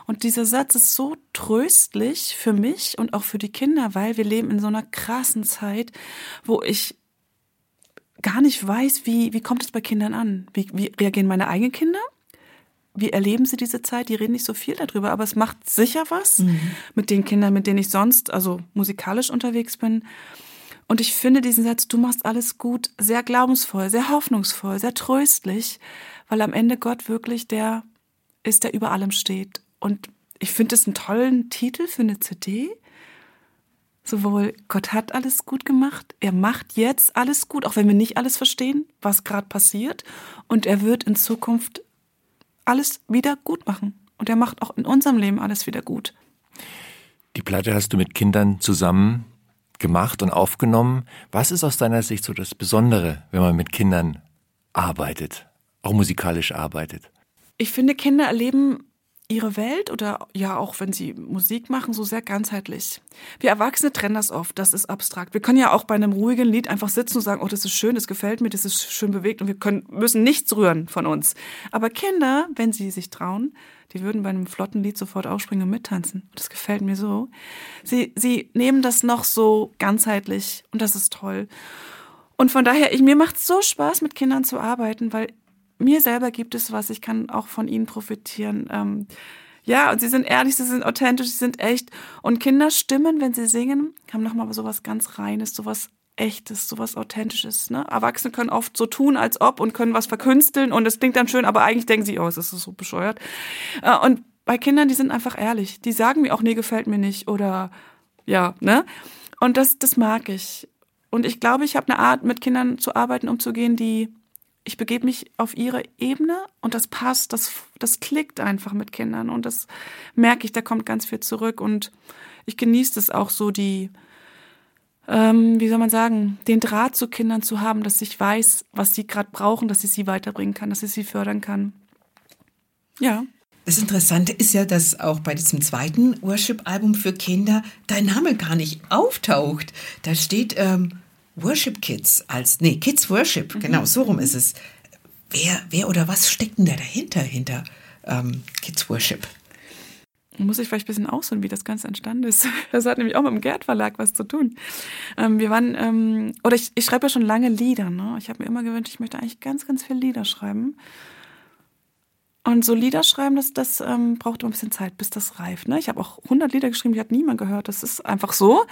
Und dieser Satz ist so tröstlich für mich und auch für die Kinder, weil wir leben in so einer krassen Zeit, wo ich gar nicht weiß, wie, wie kommt es bei Kindern an? Wie, wie reagieren meine eigenen Kinder? Wie erleben Sie diese Zeit? Die reden nicht so viel darüber, aber es macht sicher was mhm. mit den Kindern, mit denen ich sonst, also musikalisch unterwegs bin. Und ich finde diesen Satz, du machst alles gut, sehr glaubensvoll, sehr hoffnungsvoll, sehr tröstlich, weil am Ende Gott wirklich der ist, der über allem steht. Und ich finde es einen tollen Titel für eine CD. Sowohl Gott hat alles gut gemacht, er macht jetzt alles gut, auch wenn wir nicht alles verstehen, was gerade passiert. Und er wird in Zukunft alles wieder gut machen. Und er macht auch in unserem Leben alles wieder gut. Die Platte hast du mit Kindern zusammen gemacht und aufgenommen. Was ist aus deiner Sicht so das Besondere, wenn man mit Kindern arbeitet, auch musikalisch arbeitet? Ich finde, Kinder erleben ihre Welt oder ja auch wenn sie Musik machen, so sehr ganzheitlich. Wir Erwachsene trennen das oft, das ist abstrakt. Wir können ja auch bei einem ruhigen Lied einfach sitzen und sagen, oh, das ist schön, das gefällt mir, das ist schön bewegt und wir können, müssen nichts rühren von uns. Aber Kinder, wenn sie sich trauen, die würden bei einem flotten Lied sofort aufspringen und mittanzen. Das gefällt mir so. Sie, sie nehmen das noch so ganzheitlich und das ist toll. Und von daher, ich, mir macht es so Spaß, mit Kindern zu arbeiten, weil mir selber gibt es was, ich kann auch von ihnen profitieren. Ähm, ja, und sie sind ehrlich, sie sind authentisch, sie sind echt. Und Kinder stimmen, wenn sie singen, haben nochmal so was ganz Reines, so was Echtes, so was Authentisches. Ne? Erwachsene können oft so tun, als ob und können was verkünsteln und es klingt dann schön, aber eigentlich denken sie, oh, es ist so bescheuert. Äh, und bei Kindern, die sind einfach ehrlich. Die sagen mir auch, nee, gefällt mir nicht oder ja, ne? Und das, das mag ich. Und ich glaube, ich habe eine Art, mit Kindern zu arbeiten, umzugehen, die ich begebe mich auf ihre Ebene und das passt, das, das klickt einfach mit Kindern und das merke ich, da kommt ganz viel zurück und ich genieße es auch so, die, ähm, wie soll man sagen, den Draht zu Kindern zu haben, dass ich weiß, was sie gerade brauchen, dass ich sie weiterbringen kann, dass ich sie fördern kann. Ja. Das Interessante ist ja, dass auch bei diesem zweiten Worship-Album für Kinder dein Name gar nicht auftaucht. Da steht ähm, Worship Kids als, nee, Kids Worship, mhm. genau, so rum ist es. Wer, wer oder was steckt denn da dahinter, hinter ähm, Kids Worship? Muss ich vielleicht ein bisschen ausholen, wie das Ganze entstanden ist. Das hat nämlich auch mit dem Gerd Verlag was zu tun. Ähm, wir waren, ähm, oder ich, ich schreibe ja schon lange Lieder. Ne? Ich habe mir immer gewünscht, ich möchte eigentlich ganz, ganz viele Lieder schreiben. Und so Lieder schreiben, das, das ähm, braucht immer ein bisschen Zeit, bis das reift. Ne? Ich habe auch 100 Lieder geschrieben, die hat niemand gehört. Das ist einfach so.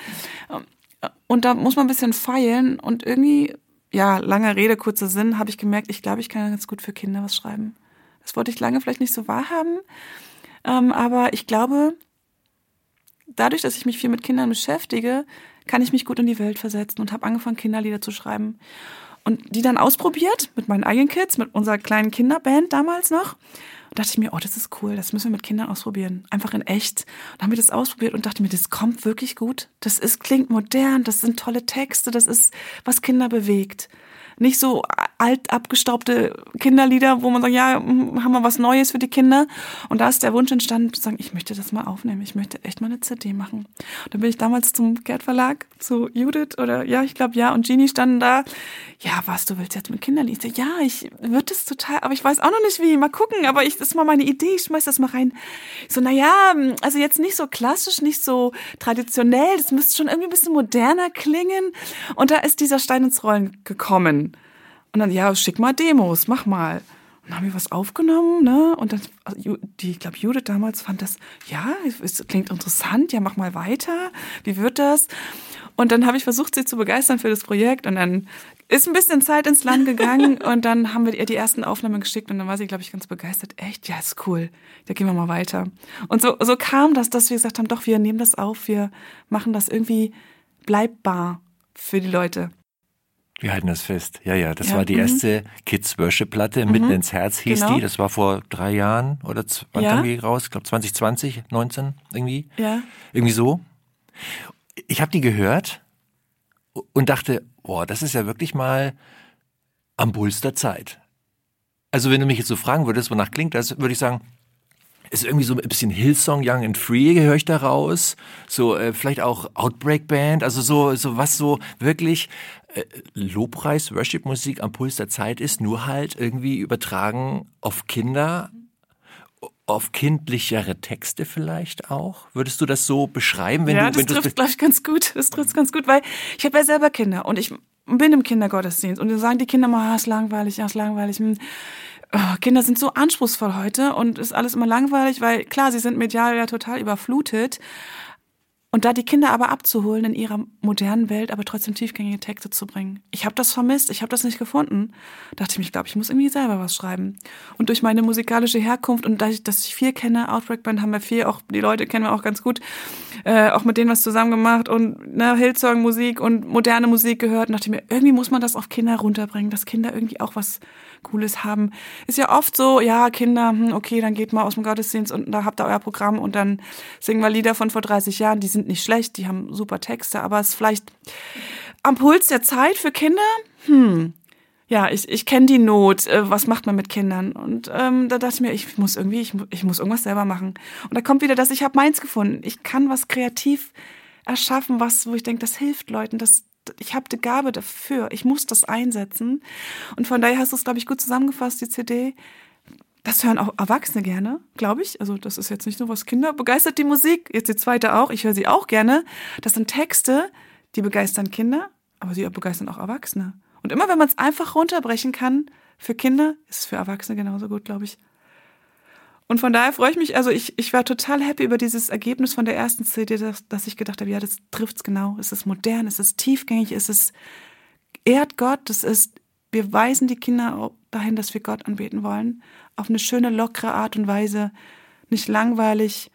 Und da muss man ein bisschen feilen. Und irgendwie, ja, lange Rede, kurzer Sinn, habe ich gemerkt, ich glaube, ich kann ganz gut für Kinder was schreiben. Das wollte ich lange vielleicht nicht so wahrhaben. Ähm, aber ich glaube, dadurch, dass ich mich viel mit Kindern beschäftige, kann ich mich gut in die Welt versetzen und habe angefangen, Kinderlieder zu schreiben und die dann ausprobiert mit meinen eigenen Kids, mit unserer kleinen Kinderband damals noch. Dachte ich mir, oh, das ist cool, das müssen wir mit Kindern ausprobieren. Einfach in echt. Und haben wir das ausprobiert und dachte mir, das kommt wirklich gut. Das ist, klingt modern, das sind tolle Texte, das ist, was Kinder bewegt nicht so alt abgestaubte Kinderlieder, wo man sagt, ja, hm, haben wir was Neues für die Kinder. Und da ist der Wunsch entstanden, zu sagen, ich möchte das mal aufnehmen, ich möchte echt mal eine CD machen. Und dann bin ich damals zum Gerd Verlag, zu Judith oder ja, ich glaube ja, und Genie standen da. Ja, was, du willst jetzt mit Kinderlied? Ja, ich würde das total, aber ich weiß auch noch nicht wie. Mal gucken, aber ich, das ist mal meine Idee, ich schmeiß das mal rein. Ich so, naja, also jetzt nicht so klassisch, nicht so traditionell, das müsste schon irgendwie ein bisschen moderner klingen. Und da ist dieser Stein ins Rollen gekommen. Und dann, ja, schick mal Demos, mach mal. Und dann haben wir was aufgenommen, ne? Und dann, also, die, ich glaube, Judith damals fand das, ja, es klingt interessant, ja, mach mal weiter. Wie wird das? Und dann habe ich versucht, sie zu begeistern für das Projekt. Und dann ist ein bisschen Zeit ins Land gegangen. und dann haben wir ihr die ersten Aufnahmen geschickt. Und dann war sie, glaube ich, ganz begeistert. Echt, ja, ist cool. Da gehen wir mal weiter. Und so, so kam das, dass wir gesagt haben, doch, wir nehmen das auf. Wir machen das irgendwie bleibbar für die Leute. Wir halten das fest. Ja, ja, das ja, war die mhm. erste Kids Worship Platte. Mhm. Mitten ins Herz hieß genau. die. Das war vor drei Jahren oder wann ja. kam die raus? Ich glaube 2020, 19 irgendwie. Ja. Irgendwie so. Ich habe die gehört und dachte, boah, das ist ja wirklich mal am Puls der Zeit. Also wenn du mich jetzt so fragen würdest, wonach klingt das, würde ich sagen, ist irgendwie so ein bisschen Hillsong Young and Free höre ich da raus. So äh, vielleicht auch Outbreak Band, also so so was so wirklich Lobpreis Worship Musik am Puls der Zeit ist, nur halt irgendwie übertragen auf Kinder auf kindlichere Texte vielleicht auch? Würdest du das so beschreiben? Wenn ja, du, wenn das trifft, glaube ich, ganz gut. Das trifft ganz gut, weil ich habe ja selber Kinder und ich bin im Kindergottesdienst und dann sagen die Kinder mal, ah, ist langweilig, ja, ist langweilig. Hm oh, Kinder sind so anspruchsvoll heute und ist alles immer langweilig, weil klar, sie sind medial ja total überflutet. Und da die Kinder aber abzuholen in ihrer modernen Welt, aber trotzdem tiefgängige Texte zu bringen. Ich habe das vermisst, ich habe das nicht gefunden. dachte ich mir, ich glaube, ich muss irgendwie selber was schreiben. Und durch meine musikalische Herkunft und dadurch, dass ich viel kenne, Outbreak Band haben wir viel, auch die Leute kennen wir auch ganz gut, äh, auch mit denen was zusammen gemacht und ne, Hillsong Musik und moderne Musik gehört. Und dachte ich mir, irgendwie muss man das auf Kinder runterbringen, dass Kinder irgendwie auch was Cooles haben. Ist ja oft so, ja, Kinder, hm, okay, dann geht mal aus dem Gottesdienst und da habt ihr euer Programm und dann singen wir Lieder von vor 30 Jahren, die sind nicht schlecht, die haben super Texte, aber es ist vielleicht am Puls der Zeit für Kinder, hm, ja, ich, ich kenne die Not, äh, was macht man mit Kindern? Und ähm, da dachte ich mir, ich muss irgendwie, ich, ich muss irgendwas selber machen. Und da kommt wieder das, ich habe meins gefunden. Ich kann was kreativ erschaffen, was, wo ich denke, das hilft Leuten, das, ich habe die Gabe dafür, ich muss das einsetzen. Und von daher hast du es, glaube ich, gut zusammengefasst, die CD. Das hören auch Erwachsene gerne, glaube ich. Also das ist jetzt nicht nur was Kinder begeistert die Musik. Jetzt die zweite auch. Ich höre sie auch gerne. Das sind Texte, die begeistern Kinder, aber sie begeistern auch Erwachsene. Und immer wenn man es einfach runterbrechen kann, für Kinder ist es für Erwachsene genauso gut, glaube ich. Und von daher freue ich mich, also ich, ich war total happy über dieses Ergebnis von der ersten CD, dass, dass ich gedacht habe, ja, das trifft's genau. Es ist modern, es ist tiefgängig, es ist ehrt Gott, es ist, wir weisen die Kinder dahin, dass wir Gott anbeten wollen. Auf eine schöne, lockere Art und Weise, nicht langweilig.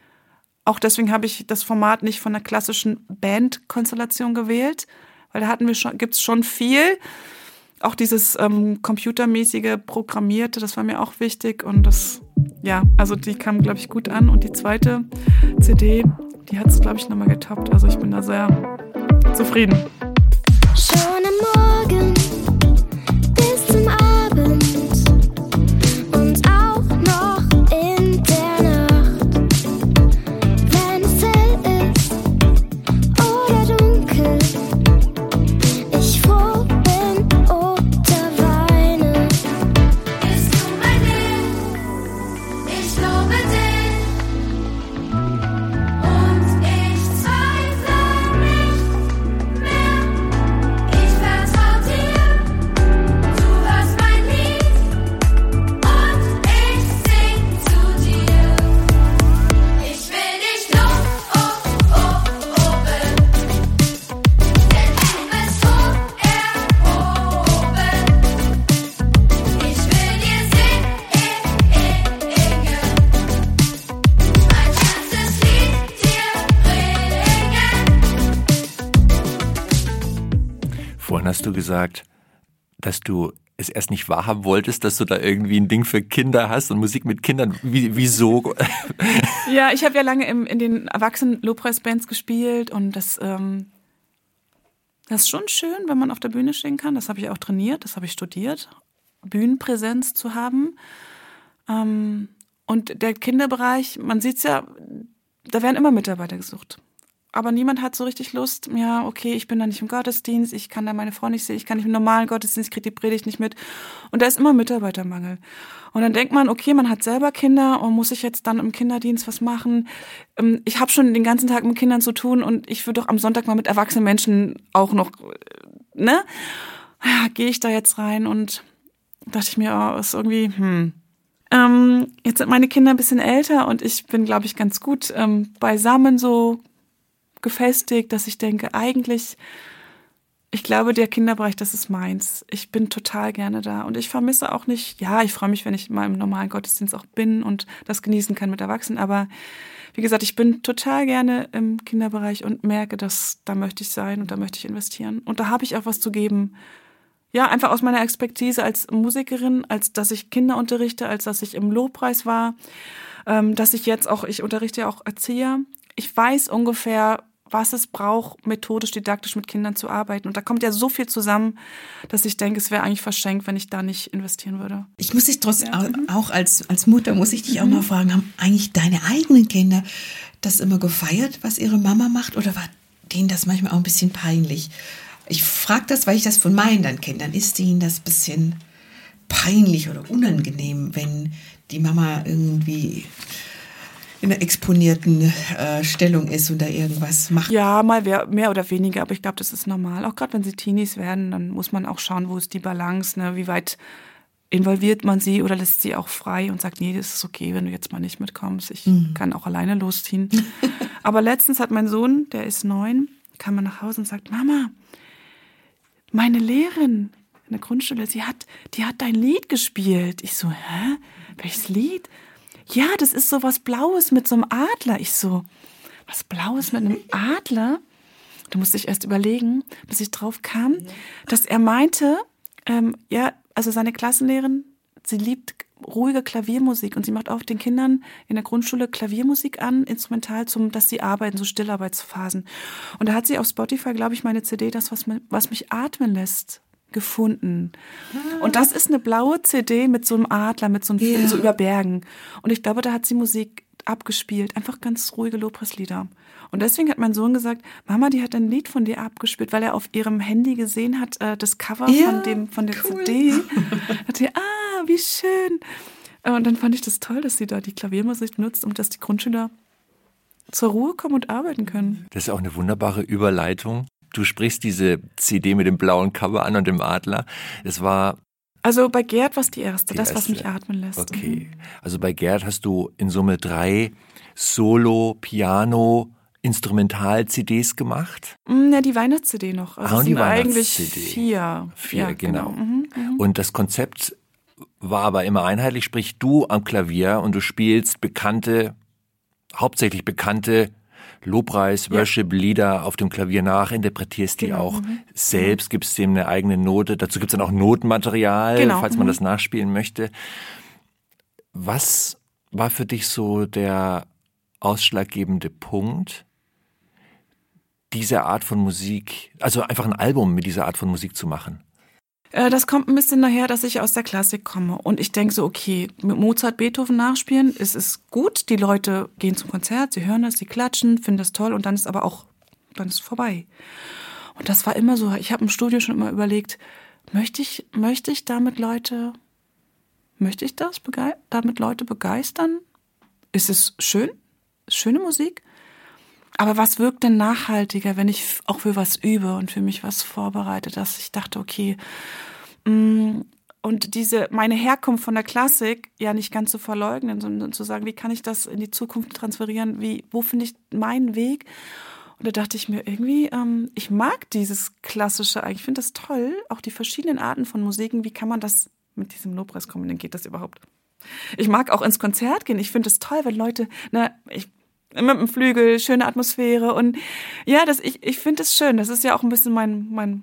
Auch deswegen habe ich das Format nicht von einer klassischen Bandkonstellation gewählt, weil da hatten wir schon, gibt's schon viel. Auch dieses ähm, computermäßige Programmierte, das war mir auch wichtig und das ja, also die kam, glaube ich, gut an. Und die zweite CD, die hat es, glaube ich, nochmal getoppt. Also ich bin da sehr zufrieden. Gesagt, dass du es erst nicht wahrhaben wolltest, dass du da irgendwie ein Ding für Kinder hast und Musik mit Kindern. Wie, wieso? Ja, ich habe ja lange im, in den erwachsenen Lobpreisbands gespielt und das, ähm, das ist schon schön, wenn man auf der Bühne stehen kann. Das habe ich auch trainiert, das habe ich studiert, Bühnenpräsenz zu haben. Ähm, und der Kinderbereich, man sieht es ja, da werden immer Mitarbeiter gesucht aber niemand hat so richtig Lust, ja, okay, ich bin da nicht im Gottesdienst, ich kann da meine Frau nicht sehen, ich kann nicht im normalen Gottesdienst, kriege die Predigt nicht mit. Und da ist immer Mitarbeitermangel. Und dann denkt man, okay, man hat selber Kinder und muss ich jetzt dann im Kinderdienst was machen? Ähm, ich habe schon den ganzen Tag mit Kindern zu tun und ich würde doch am Sonntag mal mit erwachsenen Menschen auch noch, ne? Ja, gehe ich da jetzt rein und dachte ich mir, oh, ist irgendwie, hm. Ähm, jetzt sind meine Kinder ein bisschen älter und ich bin, glaube ich, ganz gut ähm, beisammen so gefestigt, dass ich denke, eigentlich, ich glaube, der Kinderbereich, das ist meins. Ich bin total gerne da und ich vermisse auch nicht, ja, ich freue mich, wenn ich mal im normalen Gottesdienst auch bin und das genießen kann mit Erwachsenen, aber wie gesagt, ich bin total gerne im Kinderbereich und merke, dass da möchte ich sein und da möchte ich investieren und da habe ich auch was zu geben. Ja, einfach aus meiner Expertise als Musikerin, als dass ich Kinder unterrichte, als dass ich im Lobpreis war, ähm, dass ich jetzt auch, ich unterrichte ja auch Erzieher. Ich weiß ungefähr, was es braucht, methodisch, didaktisch mit Kindern zu arbeiten. Und da kommt ja so viel zusammen, dass ich denke, es wäre eigentlich verschenkt, wenn ich da nicht investieren würde. Ich muss dich trotzdem ja. auch als, als Mutter, muss ich dich mhm. auch mal fragen, haben eigentlich deine eigenen Kinder das immer gefeiert, was ihre Mama macht? Oder war denen das manchmal auch ein bisschen peinlich? Ich frage das, weil ich das von meinen Kindern, ist ihnen das ein bisschen peinlich oder unangenehm, wenn die Mama irgendwie in einer exponierten äh, Stellung ist und da irgendwas macht. Ja, mal mehr oder weniger, aber ich glaube, das ist normal. Auch gerade wenn sie Teenies werden, dann muss man auch schauen, wo ist die Balance, ne? wie weit involviert man sie oder lässt sie auch frei und sagt, nee, das ist okay, wenn du jetzt mal nicht mitkommst. Ich mhm. kann auch alleine losziehen. aber letztens hat mein Sohn, der ist neun, kam mal nach Hause und sagt, Mama, meine Lehrerin in der Grundschule, sie hat, die hat dein Lied gespielt. Ich so, hä? Welches Lied? Ja, das ist so was Blaues mit so einem Adler. Ich so, was Blaues mit einem Adler? Da musste ich erst überlegen, bis ich drauf kam, dass er meinte, ähm, ja, also seine Klassenlehrerin, sie liebt ruhige Klaviermusik und sie macht auch den Kindern in der Grundschule Klaviermusik an, instrumental, zum, dass sie arbeiten, so Stillarbeitsphasen. Und da hat sie auf Spotify, glaube ich, meine CD, das, was, was mich atmen lässt, gefunden. Und das ist eine blaue CD mit so einem Adler, mit so einem yeah. so über Bergen. Und ich glaube, da hat sie Musik abgespielt, einfach ganz ruhige Lobpreislieder. Und deswegen hat mein Sohn gesagt, Mama, die hat ein Lied von dir abgespielt, weil er auf ihrem Handy gesehen hat, äh, das Cover ja, von dem von der cool. CD. hat er, ah, wie schön. Und dann fand ich das toll, dass sie da die Klaviermusik nutzt, um dass die Grundschüler zur Ruhe kommen und arbeiten können. Das ist auch eine wunderbare Überleitung du sprichst diese CD mit dem blauen Cover an und dem Adler. Es war also bei Gerd war es die erste, die das, erste. was mich atmen lässt. Okay. Mhm. Also bei Gerd hast du in Summe drei Solo, Piano, Instrumental-CDs gemacht? Mm, ja, die Weihnachts-CD noch. Also ah, und die eigentlich vier. Vier, ja, genau. genau. Mhm, mhm. Und das Konzept war aber immer einheitlich, sprich du am Klavier und du spielst bekannte, hauptsächlich bekannte Lobpreis, Worship-Lieder auf dem Klavier nach, interpretierst die genau. auch mhm. selbst, gibst dem eine eigene Note. Dazu gibt's dann auch Notenmaterial, genau. falls man mhm. das nachspielen möchte. Was war für dich so der ausschlaggebende Punkt, diese Art von Musik, also einfach ein Album mit dieser Art von Musik zu machen? Äh, das kommt ein bisschen daher, dass ich aus der Klassik komme. Und ich denke so, okay, mit Mozart, Beethoven nachspielen, es ist gut. Die Leute gehen zum Konzert, sie hören das, sie klatschen, finden das toll und dann ist aber auch, dann ist es vorbei. Und das war immer so. Ich habe im Studio schon immer überlegt, möchte ich, möchte ich damit Leute, möchte ich das damit Leute begeistern? Ist es schön? Schöne Musik? Aber was wirkt denn nachhaltiger, wenn ich auch für was übe und für mich was vorbereite, dass ich dachte, okay, mm, und diese, meine Herkunft von der Klassik ja nicht ganz zu verleugnen, sondern zu sagen, wie kann ich das in die Zukunft transferieren? Wie, wo finde ich meinen Weg? Und da dachte ich mir irgendwie, ähm, ich mag dieses Klassische eigentlich. Ich finde das toll, auch die verschiedenen Arten von Musiken. Wie kann man das mit diesem Lobpreis kombinieren? Geht das überhaupt? Ich mag auch ins Konzert gehen. Ich finde es toll, wenn Leute, na, ich mit dem Flügel, schöne Atmosphäre und ja, das, ich, ich finde es schön. Das ist ja auch ein bisschen mein, mein,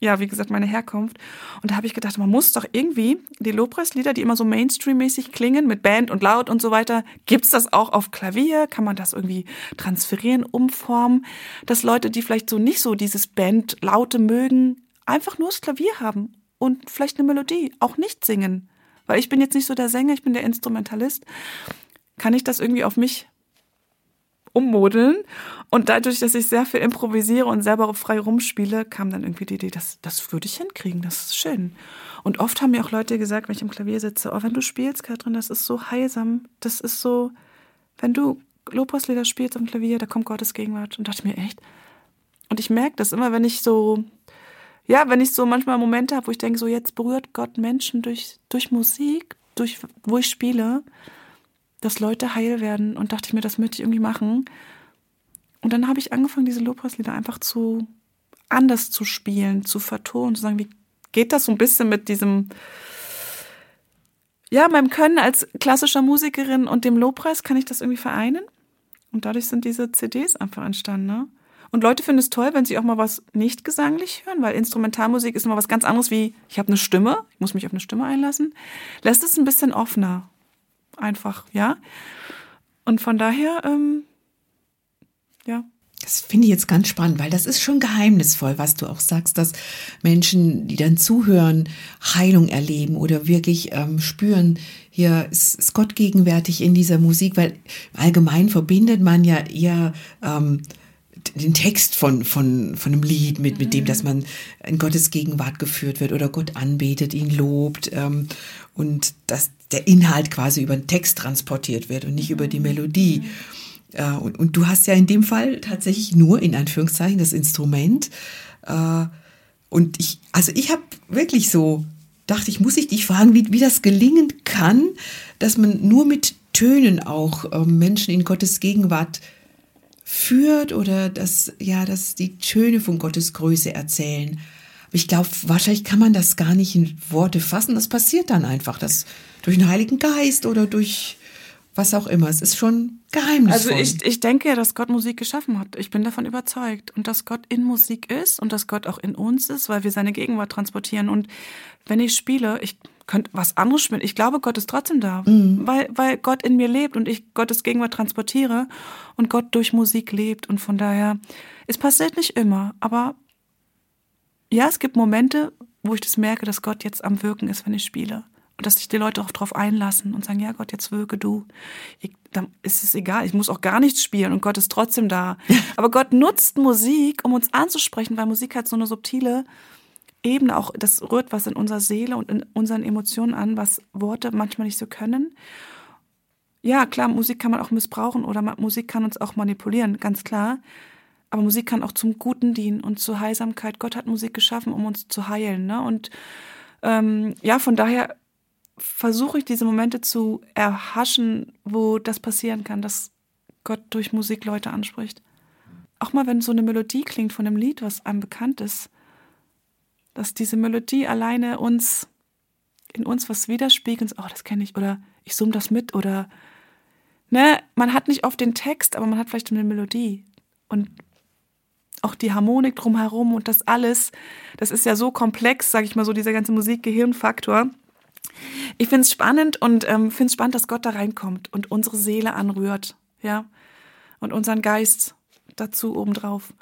ja, wie gesagt, meine Herkunft. Und da habe ich gedacht, man muss doch irgendwie die Lobpreislieder, die immer so Mainstream-mäßig klingen, mit Band und laut und so weiter, gibt's das auch auf Klavier? Kann man das irgendwie transferieren, umformen? Dass Leute, die vielleicht so nicht so dieses Band-Laute mögen, einfach nur das Klavier haben und vielleicht eine Melodie, auch nicht singen. Weil ich bin jetzt nicht so der Sänger, ich bin der Instrumentalist. Kann ich das irgendwie auf mich ummodeln. Und dadurch, dass ich sehr viel improvisiere und selber frei rumspiele, kam dann irgendwie die Idee, das, das würde ich hinkriegen, das ist schön. Und oft haben mir auch Leute gesagt, wenn ich am Klavier sitze, oh, wenn du spielst, Katrin, das ist so heilsam, das ist so, wenn du Lobpreislieder spielst am Klavier, da kommt Gottes Gegenwart. Und dachte mir, echt? Und ich merke das immer, wenn ich so, ja, wenn ich so manchmal Momente habe, wo ich denke, so jetzt berührt Gott Menschen durch, durch Musik, durch, wo ich spiele, dass Leute heil werden und dachte ich mir, das möchte ich irgendwie machen. Und dann habe ich angefangen, diese Lobpreislieder einfach zu anders zu spielen, zu vertonen, zu sagen, wie geht das so ein bisschen mit diesem, ja, meinem Können als klassischer Musikerin und dem Lobpreis, kann ich das irgendwie vereinen? Und dadurch sind diese CDs einfach entstanden, ne? Und Leute finden es toll, wenn sie auch mal was nicht gesanglich hören, weil Instrumentalmusik ist immer was ganz anderes wie, ich habe eine Stimme, ich muss mich auf eine Stimme einlassen. Lässt es ein bisschen offener einfach, ja. Und von daher, ähm, ja. Das finde ich jetzt ganz spannend, weil das ist schon geheimnisvoll, was du auch sagst, dass Menschen, die dann zuhören, Heilung erleben oder wirklich ähm, spüren, hier ist, ist Gott gegenwärtig in dieser Musik, weil allgemein verbindet man ja eher ähm, den Text von, von, von einem Lied mit, mit dem, dass man in Gottes Gegenwart geführt wird oder Gott anbetet, ihn lobt ähm, und dass der Inhalt quasi über den Text transportiert wird und nicht über die Melodie. Äh, und, und, du hast ja in dem Fall tatsächlich nur in Anführungszeichen das Instrument. Äh, und ich, also ich habe wirklich so, dachte ich, muss ich dich fragen, wie, wie das gelingen kann, dass man nur mit Tönen auch äh, Menschen in Gottes Gegenwart führt oder dass, ja, dass die Töne von Gottes Größe erzählen. Ich glaube, wahrscheinlich kann man das gar nicht in Worte fassen. Das passiert dann einfach, das durch den Heiligen Geist oder durch was auch immer. Es ist schon geheimnisvoll. Also ich, ich denke ja, dass Gott Musik geschaffen hat. Ich bin davon überzeugt. Und dass Gott in Musik ist und dass Gott auch in uns ist, weil wir seine Gegenwart transportieren. Und wenn ich spiele, ich könnte was anderes spielen. Ich glaube, Gott ist trotzdem da, mhm. weil, weil Gott in mir lebt und ich Gottes Gegenwart transportiere und Gott durch Musik lebt. Und von daher, es passiert nicht immer, aber ja, es gibt Momente, wo ich das merke, dass Gott jetzt am Wirken ist, wenn ich spiele. Und dass sich die Leute auch darauf einlassen und sagen, ja Gott, jetzt wirke du. Ich, dann ist es egal, ich muss auch gar nichts spielen und Gott ist trotzdem da. Aber Gott nutzt Musik, um uns anzusprechen, weil Musik hat so eine subtile Ebene, auch das rührt was in unserer Seele und in unseren Emotionen an, was Worte manchmal nicht so können. Ja, klar, Musik kann man auch missbrauchen oder Musik kann uns auch manipulieren, ganz klar. Aber Musik kann auch zum Guten dienen und zur Heilsamkeit. Gott hat Musik geschaffen, um uns zu heilen. Ne? Und ähm, ja, von daher versuche ich diese Momente zu erhaschen, wo das passieren kann, dass Gott durch Musik Leute anspricht. Auch mal, wenn so eine Melodie klingt von einem Lied, was einem bekannt ist, dass diese Melodie alleine uns in uns was widerspiegelt, oh, das kenne ich, oder ich summe das mit, oder ne, man hat nicht oft den Text, aber man hat vielleicht eine Melodie. Und auch die Harmonik drumherum und das alles, das ist ja so komplex, sage ich mal so, dieser ganze Musik-Gehirn-Faktor. Ich finde es spannend und ähm, finde es spannend, dass Gott da reinkommt und unsere Seele anrührt, ja, und unseren Geist dazu obendrauf.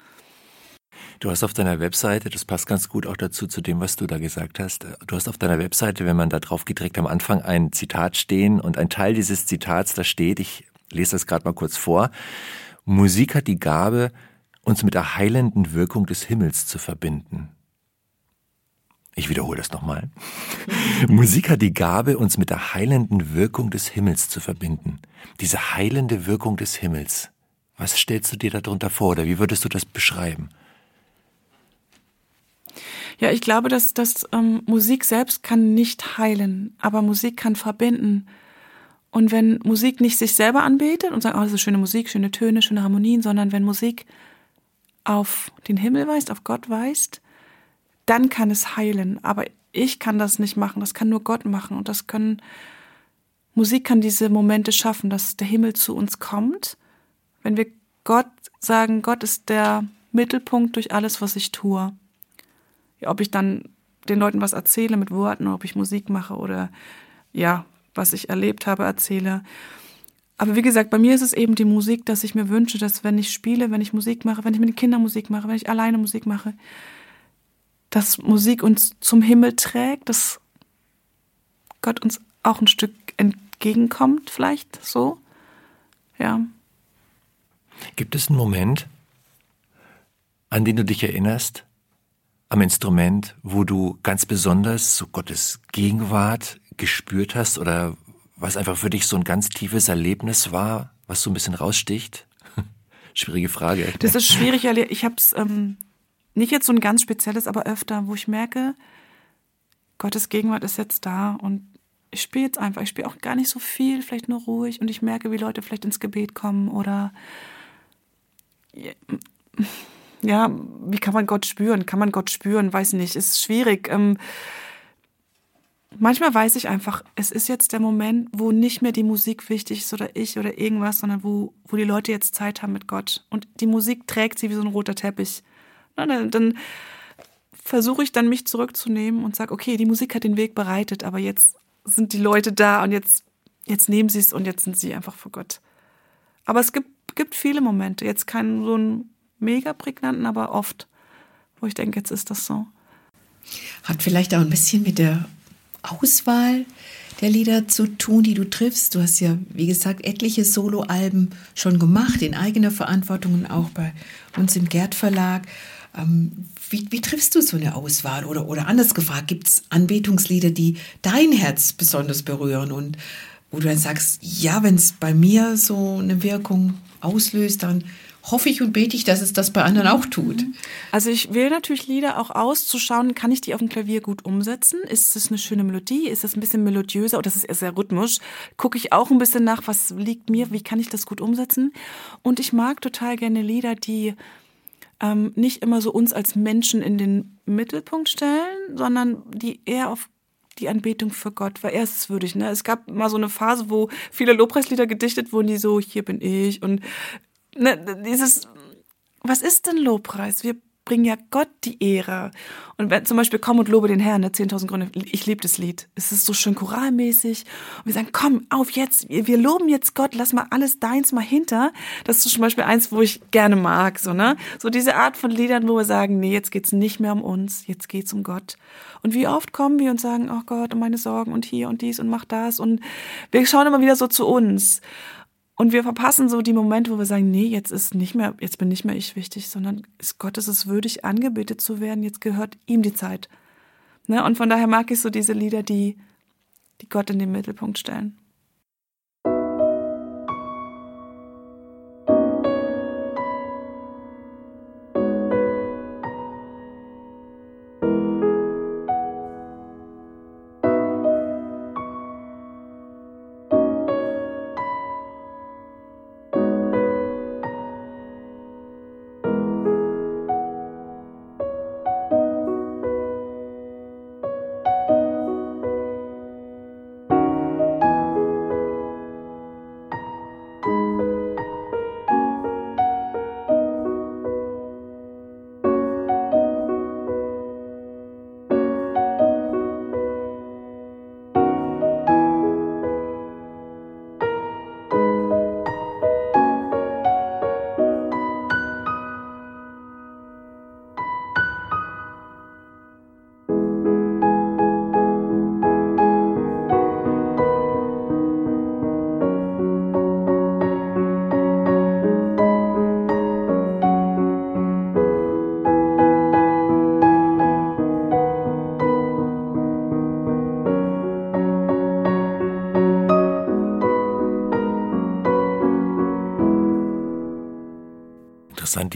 Du hast auf deiner Webseite, das passt ganz gut auch dazu zu dem, was du da gesagt hast. Du hast auf deiner Webseite, wenn man da drauf geht, direkt am Anfang ein Zitat stehen und ein Teil dieses Zitats, da steht, ich lese das gerade mal kurz vor. Musik hat die Gabe, uns mit der heilenden Wirkung des Himmels zu verbinden. Ich wiederhole das nochmal. Musik hat die Gabe, uns mit der heilenden Wirkung des Himmels zu verbinden. Diese heilende Wirkung des Himmels. Was stellst du dir darunter vor oder wie würdest du das beschreiben? Ja, ich glaube, dass, dass ähm, Musik selbst kann nicht heilen, aber Musik kann verbinden. Und wenn Musik nicht sich selber anbetet und sagt, oh, das ist schöne Musik, schöne Töne, schöne Harmonien, sondern wenn Musik auf den Himmel weist, auf Gott weist, dann kann es heilen. Aber ich kann das nicht machen, das kann nur Gott machen. Und das können, Musik kann diese Momente schaffen, dass der Himmel zu uns kommt. Wenn wir Gott sagen, Gott ist der Mittelpunkt durch alles, was ich tue. ob ich dann den Leuten was erzähle mit Worten, ob ich Musik mache oder ja, was ich erlebt habe, erzähle. Aber wie gesagt, bei mir ist es eben die Musik, dass ich mir wünsche, dass wenn ich spiele, wenn ich Musik mache, wenn ich mit den Kindern Musik mache, wenn ich alleine Musik mache, dass Musik uns zum Himmel trägt, dass Gott uns auch ein Stück entgegenkommt, vielleicht so. Ja. Gibt es einen Moment, an den du dich erinnerst, am Instrument, wo du ganz besonders so Gottes Gegenwart gespürt hast oder was einfach für dich so ein ganz tiefes Erlebnis war, was so ein bisschen raussticht? Schwierige Frage. Das ist schwierig. Ich habe es ähm, nicht jetzt so ein ganz spezielles, aber öfter, wo ich merke, Gottes Gegenwart ist jetzt da und ich spiele jetzt einfach. Ich spiele auch gar nicht so viel, vielleicht nur ruhig und ich merke, wie Leute vielleicht ins Gebet kommen oder ja, wie kann man Gott spüren? Kann man Gott spüren? Weiß nicht, ist schwierig. Ähm, manchmal weiß ich einfach, es ist jetzt der Moment, wo nicht mehr die Musik wichtig ist oder ich oder irgendwas, sondern wo, wo die Leute jetzt Zeit haben mit Gott. Und die Musik trägt sie wie so ein roter Teppich. Na, dann, dann versuche ich dann mich zurückzunehmen und sage, okay, die Musik hat den Weg bereitet, aber jetzt sind die Leute da und jetzt, jetzt nehmen sie es und jetzt sind sie einfach vor Gott. Aber es gibt, gibt viele Momente, jetzt keinen so einen mega prägnanten, aber oft, wo ich denke, jetzt ist das so. Hat vielleicht auch ein bisschen mit der Auswahl der Lieder zu tun, die du triffst. Du hast ja, wie gesagt, etliche Soloalben schon gemacht, in eigener Verantwortung und auch bei uns im Gerd Verlag. Ähm, wie, wie, triffst du so eine Auswahl? Oder, oder anders gefragt, gibt es Anbetungslieder, die dein Herz besonders berühren und wo du dann sagst, ja, wenn es bei mir so eine Wirkung auslöst, dann hoffe ich und bete ich, dass es das bei anderen auch tut. Also ich wähle natürlich Lieder auch aus, zu schauen, kann ich die auf dem Klavier gut umsetzen? Ist es eine schöne Melodie? Ist es ein bisschen melodiöser oder ist es eher sehr rhythmisch? Gucke ich auch ein bisschen nach, was liegt mir, wie kann ich das gut umsetzen? Und ich mag total gerne Lieder, die ähm, nicht immer so uns als Menschen in den Mittelpunkt stellen, sondern die eher auf die Anbetung für Gott, weil er ist es würdig. Ne? Es gab mal so eine Phase, wo viele Lobpreislieder gedichtet wurden, die so, hier bin ich und ne, dieses, was ist denn Lobpreis? Wir bringen ja Gott die Ehre. Und wenn zum Beispiel Komm und lobe den Herrn, ne, 10.000 Gründe, ich liebe das Lied. Es ist so schön choralmäßig. Und wir sagen, komm, auf jetzt, wir loben jetzt Gott, lass mal alles deins mal hinter. Das ist zum Beispiel eins, wo ich gerne mag, so, ne? So diese Art von Liedern, wo wir sagen, nee, jetzt geht's nicht mehr um uns, jetzt geht's um Gott. Und wie oft kommen wir und sagen, oh Gott, um meine Sorgen und hier und dies und mach das. Und wir schauen immer wieder so zu uns. Und wir verpassen so die Momente, wo wir sagen, nee, jetzt ist nicht mehr, jetzt bin nicht mehr ich wichtig, sondern ist Gott ist es würdig, angebetet zu werden, jetzt gehört ihm die Zeit. Ne? Und von daher mag ich so diese Lieder, die, die Gott in den Mittelpunkt stellen.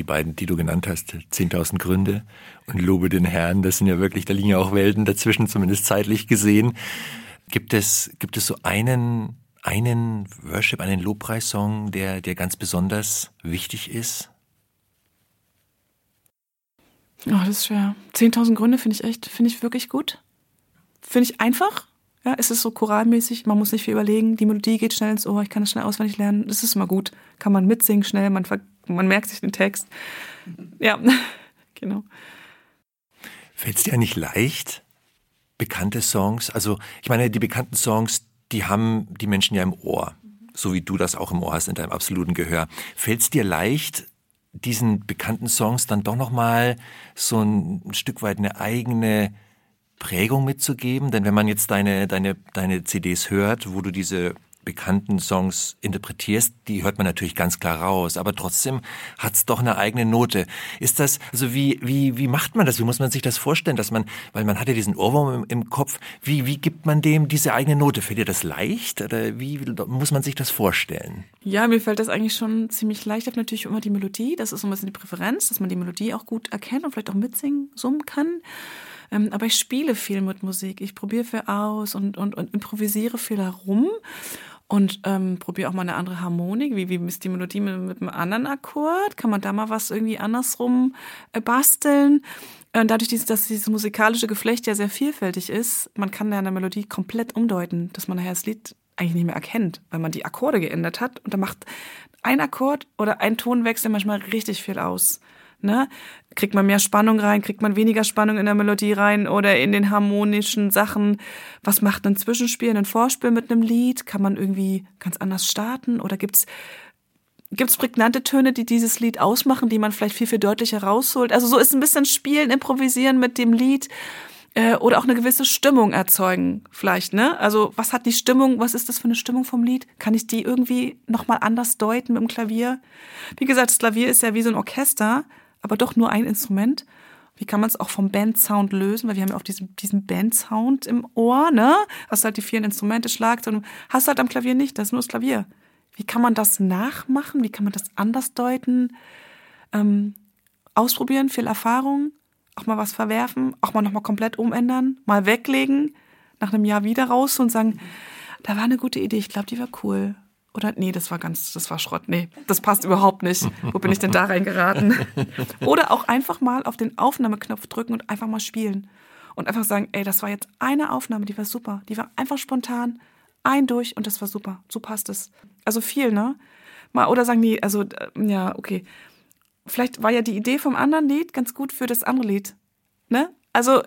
Beiden, die du genannt hast, 10.000 Gründe und Lobe den Herrn, das sind ja wirklich, da liegen ja auch Welten dazwischen, zumindest zeitlich gesehen. Gibt es, gibt es so einen, einen Worship, einen Lobpreissong, der, der ganz besonders wichtig ist? Oh, das ist schwer. 10.000 Gründe finde ich echt, finde ich wirklich gut. Finde ich einfach. Ja, es ist so choralmäßig, man muss nicht viel überlegen. Die Melodie geht schnell ins Ohr, ich kann das schnell auswendig lernen. Das ist immer gut. Kann man mitsingen schnell, man, man merkt sich den Text. Ja, genau. Fällt es dir nicht leicht, bekannte Songs, also ich meine, die bekannten Songs, die haben die Menschen ja im Ohr, so wie du das auch im Ohr hast in deinem absoluten Gehör. Fällt es dir leicht, diesen bekannten Songs dann doch nochmal so ein, ein Stück weit eine eigene Prägung mitzugeben? Denn wenn man jetzt deine, deine, deine CDs hört, wo du diese bekannten Songs interpretierst, die hört man natürlich ganz klar raus, aber trotzdem hat's doch eine eigene Note. Ist das, also wie, wie, wie macht man das? Wie muss man sich das vorstellen, dass man, weil man hat ja diesen Ohrwurm im, im Kopf, wie, wie gibt man dem diese eigene Note? Fällt dir das leicht oder wie muss man sich das vorstellen? Ja, mir fällt das eigentlich schon ziemlich leicht. Ich habe natürlich immer die Melodie, das ist so ein bisschen die Präferenz, dass man die Melodie auch gut erkennt und vielleicht auch mitsingen, summen kann. Ähm, aber ich spiele viel mit Musik. Ich probiere viel aus und, und, und improvisiere viel herum und ähm, probiere auch mal eine andere Harmonik. Wie, wie ist die Melodie mit, mit einem anderen Akkord? Kann man da mal was irgendwie andersrum äh, basteln? Äh, dadurch, dass dieses musikalische Geflecht ja sehr vielfältig ist, man kann ja eine Melodie komplett umdeuten, dass man nachher das Lied eigentlich nicht mehr erkennt, weil man die Akkorde geändert hat. Und da macht ein Akkord oder ein Tonwechsel manchmal richtig viel aus. Ne? Kriegt man mehr Spannung rein, kriegt man weniger Spannung in der Melodie rein oder in den harmonischen Sachen? Was macht ein Zwischenspiel, ein Vorspiel mit einem Lied? Kann man irgendwie ganz anders starten oder gibt's gibt's prägnante Töne, die dieses Lied ausmachen, die man vielleicht viel viel deutlicher rausholt? Also so ist ein bisschen Spielen, Improvisieren mit dem Lied äh, oder auch eine gewisse Stimmung erzeugen vielleicht, ne? Also was hat die Stimmung, was ist das für eine Stimmung vom Lied? Kann ich die irgendwie nochmal anders deuten mit dem Klavier? Wie gesagt, das Klavier ist ja wie so ein Orchester, aber doch nur ein Instrument. Wie kann man es auch vom Bandsound lösen? Weil wir haben ja auch diesen, diesen Bandsound im Ohr, ne? Hast halt die vielen Instrumente, Schlagzeug, hast halt am Klavier nicht, das ist nur das Klavier. Wie kann man das nachmachen? Wie kann man das anders deuten? Ähm, ausprobieren, viel Erfahrung, auch mal was verwerfen, auch mal nochmal komplett umändern, mal weglegen, nach einem Jahr wieder raus und sagen, da war eine gute Idee, ich glaube, die war cool. Oder nee, das war ganz, das war Schrott. Nee, das passt überhaupt nicht. Wo bin ich denn da reingeraten? Oder auch einfach mal auf den Aufnahmeknopf drücken und einfach mal spielen. Und einfach sagen, ey, das war jetzt eine Aufnahme, die war super. Die war einfach spontan, ein durch und das war super. So passt es. Also viel, ne? Mal, oder sagen, nee, also, äh, ja, okay. Vielleicht war ja die Idee vom anderen Lied ganz gut für das andere Lied. Ne? Also,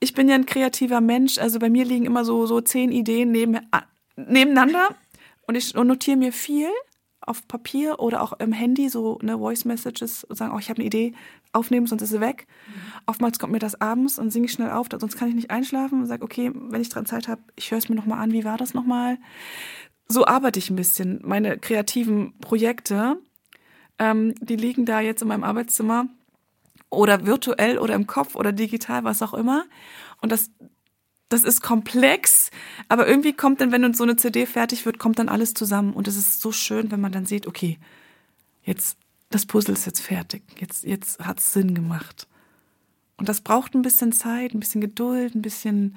ich bin ja ein kreativer Mensch. Also bei mir liegen immer so, so zehn Ideen neben, äh, nebeneinander und ich notiere mir viel auf Papier oder auch im Handy, so ne, Voice Messages, und sagen, oh, ich habe eine Idee, aufnehmen, sonst ist sie weg. Mhm. Oftmals kommt mir das abends und singe ich schnell auf, sonst kann ich nicht einschlafen und sage, okay, wenn ich dran Zeit habe, ich höre es mir nochmal an, wie war das nochmal? So arbeite ich ein bisschen. Meine kreativen Projekte, ähm, die liegen da jetzt in meinem Arbeitszimmer oder virtuell oder im Kopf oder digital, was auch immer. Und das das ist komplex, aber irgendwie kommt dann, wenn so eine CD fertig wird, kommt dann alles zusammen. Und es ist so schön, wenn man dann sieht, okay, jetzt, das Puzzle ist jetzt fertig. Jetzt, jetzt hat es Sinn gemacht. Und das braucht ein bisschen Zeit, ein bisschen Geduld, ein bisschen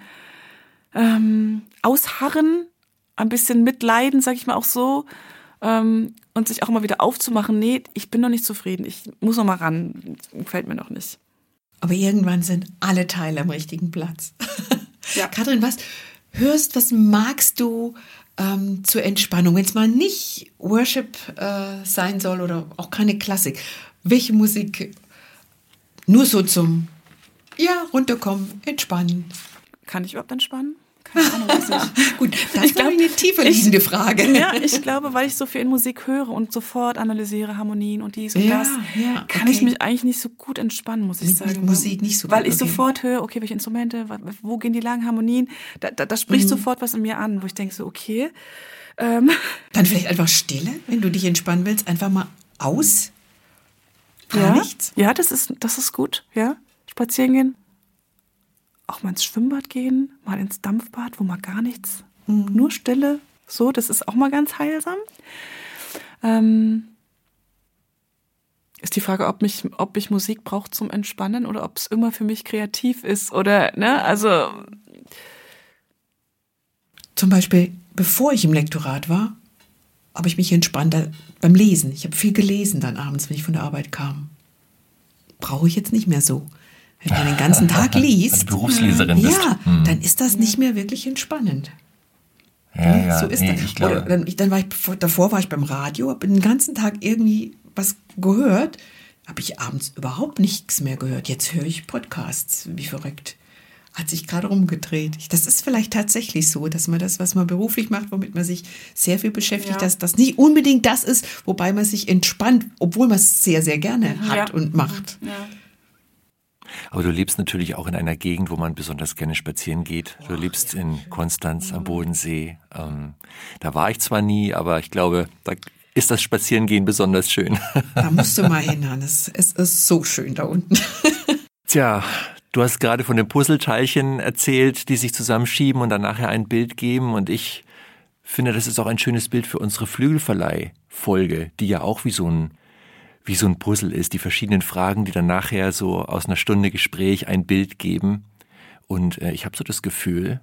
ähm, Ausharren, ein bisschen Mitleiden, sag ich mal auch so. Ähm, und sich auch mal wieder aufzumachen, nee, ich bin noch nicht zufrieden, ich muss noch mal ran, gefällt mir noch nicht. Aber irgendwann sind alle Teile am richtigen Platz. Ja. Kathrin, was hörst, was magst du ähm, zur Entspannung, wenn es mal nicht Worship äh, sein soll oder auch keine Klassik? Welche Musik nur so zum ja, runterkommen, entspannen? Kann ich überhaupt entspannen? Keine Ahnung, was Gut, das ist glaube eine tiefer liegende Frage. Ja, ich glaube, weil ich so viel in Musik höre und sofort analysiere Harmonien und dies und ja, das, ja, kann ich mich eigentlich nicht so gut entspannen, muss ich mit, sagen. Mit Musik nicht so gut. Weil ich okay. sofort höre, okay, welche Instrumente, wo gehen die langen Harmonien, da, da, da spricht mhm. sofort was in mir an, wo ich denke so, okay. Ähm. Dann vielleicht einfach Stille, wenn du dich entspannen willst, einfach mal aus. Gar ja, nichts. Ja, das ist, das ist gut, ja. Spazieren gehen, auch mal ins Schwimmbad gehen, mal ins Dampfbad, wo man gar nichts, mhm. nur Stille, so, das ist auch mal ganz heilsam. Ähm, ist die Frage, ob mich, ob ich Musik brauche zum Entspannen oder ob es immer für mich kreativ ist oder, ne, also. Zum Beispiel, bevor ich im Lektorat war, habe ich mich entspannt beim Lesen. Ich habe viel gelesen dann abends, wenn ich von der Arbeit kam. Brauche ich jetzt nicht mehr so. Wenn man den ganzen Tag liest, Berufsleserin bist. ja, hm. dann ist das nicht mehr wirklich entspannend. Ja, ja, so ist nee, das. Oder dann, dann war ich, davor war ich beim Radio, habe den ganzen Tag irgendwie was gehört. habe ich abends überhaupt nichts mehr gehört. Jetzt höre ich Podcasts, wie verrückt. Hat sich gerade rumgedreht. Das ist vielleicht tatsächlich so, dass man das, was man beruflich macht, womit man sich sehr viel beschäftigt, Ja. dass das nicht unbedingt das ist, wobei man sich entspannt, obwohl man es sehr, sehr gerne hat Ja. und macht. Ja. Aber du lebst natürlich auch in einer Gegend, wo man besonders gerne spazieren geht. Du lebst in Konstanz am Bodensee. Ähm, da war ich zwar nie, aber ich glaube, da ist das Spazierengehen besonders schön. Da musst du mal hin, Hannes. Es ist so schön da unten. Tja, du hast gerade von den Puzzleteilchen erzählt, die sich zusammenschieben und dann nachher ein Bild geben. Und ich finde, das ist auch ein schönes Bild für unsere Flügelverleih-Folge, die ja auch wie so ein wie so ein Puzzle ist, die verschiedenen Fragen, die dann nachher so aus einer Stunde Gespräch ein Bild geben. Und äh, ich habe so das Gefühl,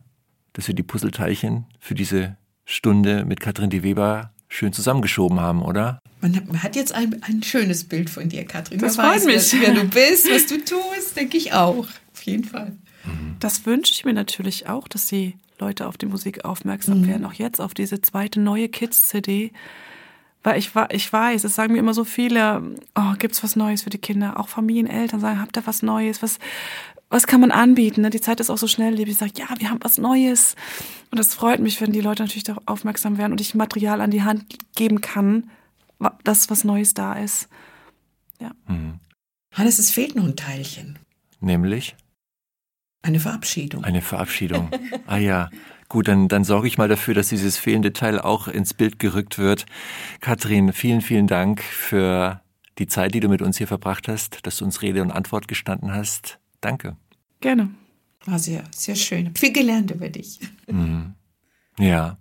dass wir die Puzzleteilchen für diese Stunde mit Katrin de Weber schön zusammengeschoben haben, oder? Man hat, man hat jetzt ein, ein schönes Bild von dir, Katrin. Das freut weiß, mich. Wer, wer du bist, was du tust, denke ich auch. Auf jeden Fall. Das wünsche ich mir natürlich auch, dass die Leute auf die Musik aufmerksam werden, auch jetzt auf diese zweite neue Kids-CD. Weil ich, ich weiß, es sagen mir immer so viele, oh, gibt's was Neues für die Kinder? Auch Familien, Eltern sagen, habt ihr was Neues? Was, was kann man anbieten? ne? Die Zeit ist auch so schnelllebig. Ich sage, ja, wir haben was Neues. Und das freut mich, wenn die Leute natürlich darauf aufmerksam werden und ich Material an die Hand geben kann, dass was Neues da ist. Ja. Hannes, es fehlt noch ein Teilchen. Nämlich Eine Verabschiedung. eine Verabschiedung. Ah ja. Gut, dann, dann sorge ich mal dafür, dass dieses fehlende Teil auch ins Bild gerückt wird. Katrin, vielen, vielen Dank für die Zeit, die du mit uns hier verbracht hast, dass du uns Rede und Antwort gestanden hast. Danke. Gerne. War sehr, sehr schön. Viel gelernt über dich. Ja.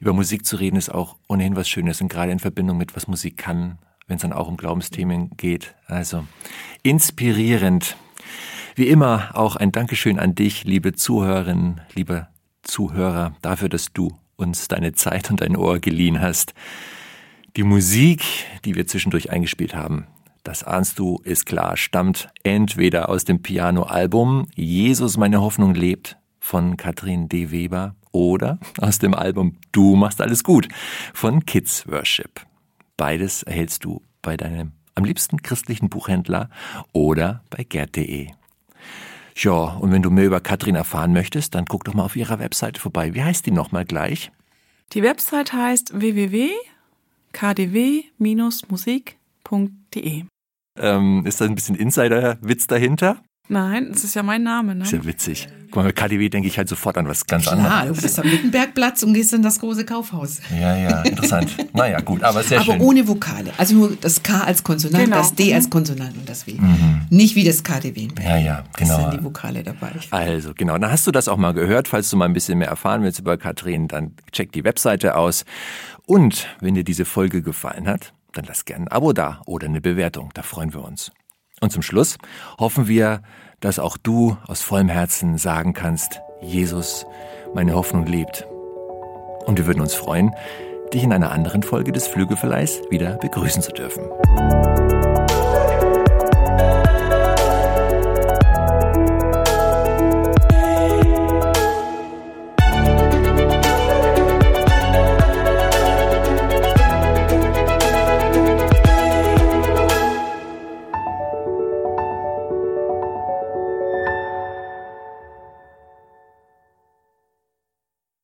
Über Musik zu reden ist auch ohnehin was Schönes und gerade in Verbindung mit was Musik kann, wenn es dann auch um Glaubensthemen geht. Also inspirierend. Wie immer auch ein Dankeschön an dich, liebe Zuhörerinnen, liebe Zuhörer, dafür, dass du uns deine Zeit und dein Ohr geliehen hast. Die Musik, die wir zwischendurch eingespielt haben, das ahnst du, ist klar, stammt entweder aus dem Piano-Album Jesus, meine Hoffnung lebt von Katrin D. Weber oder aus dem Album Du machst alles gut von Kids Worship. Beides erhältst du bei deinem am liebsten christlichen Buchhändler oder bei gerd.de. Ja, und wenn du mehr über Katrin erfahren möchtest, dann guck doch mal auf ihrer Webseite vorbei. Wie heißt die nochmal gleich? Die Website heißt www.kdw-musik.de. Ähm, ist da ein bisschen Insider-Witz dahinter? Nein, das ist ja mein Name, ne? Ist ja witzig. Guck mal, bei KDW denke ich halt sofort an was ganz Klar, anderes. du bist am Wittenbergplatz und gehst in das große Kaufhaus. Ja, ja, interessant. naja, gut, aber sehr Aber schön. ohne Vokale. Also nur das K als Konsonant, Genau. das D als Konsonant und das W. Nicht wie das KDW. ja, ja, Das genau. sind die Vokale dabei. Also, genau. Dann hast du das auch mal gehört. Falls du mal ein bisschen mehr erfahren willst über Katrin, dann check die Webseite aus. Und wenn dir diese Folge gefallen hat, dann lass gerne ein Abo da oder eine Bewertung. Da freuen wir uns. Und zum Schluss hoffen wir, dass auch du aus vollem Herzen sagen kannst, Jesus, meine Hoffnung lebt. Und wir würden uns freuen, dich in einer anderen Folge des Flügelverleihs wieder begrüßen zu dürfen.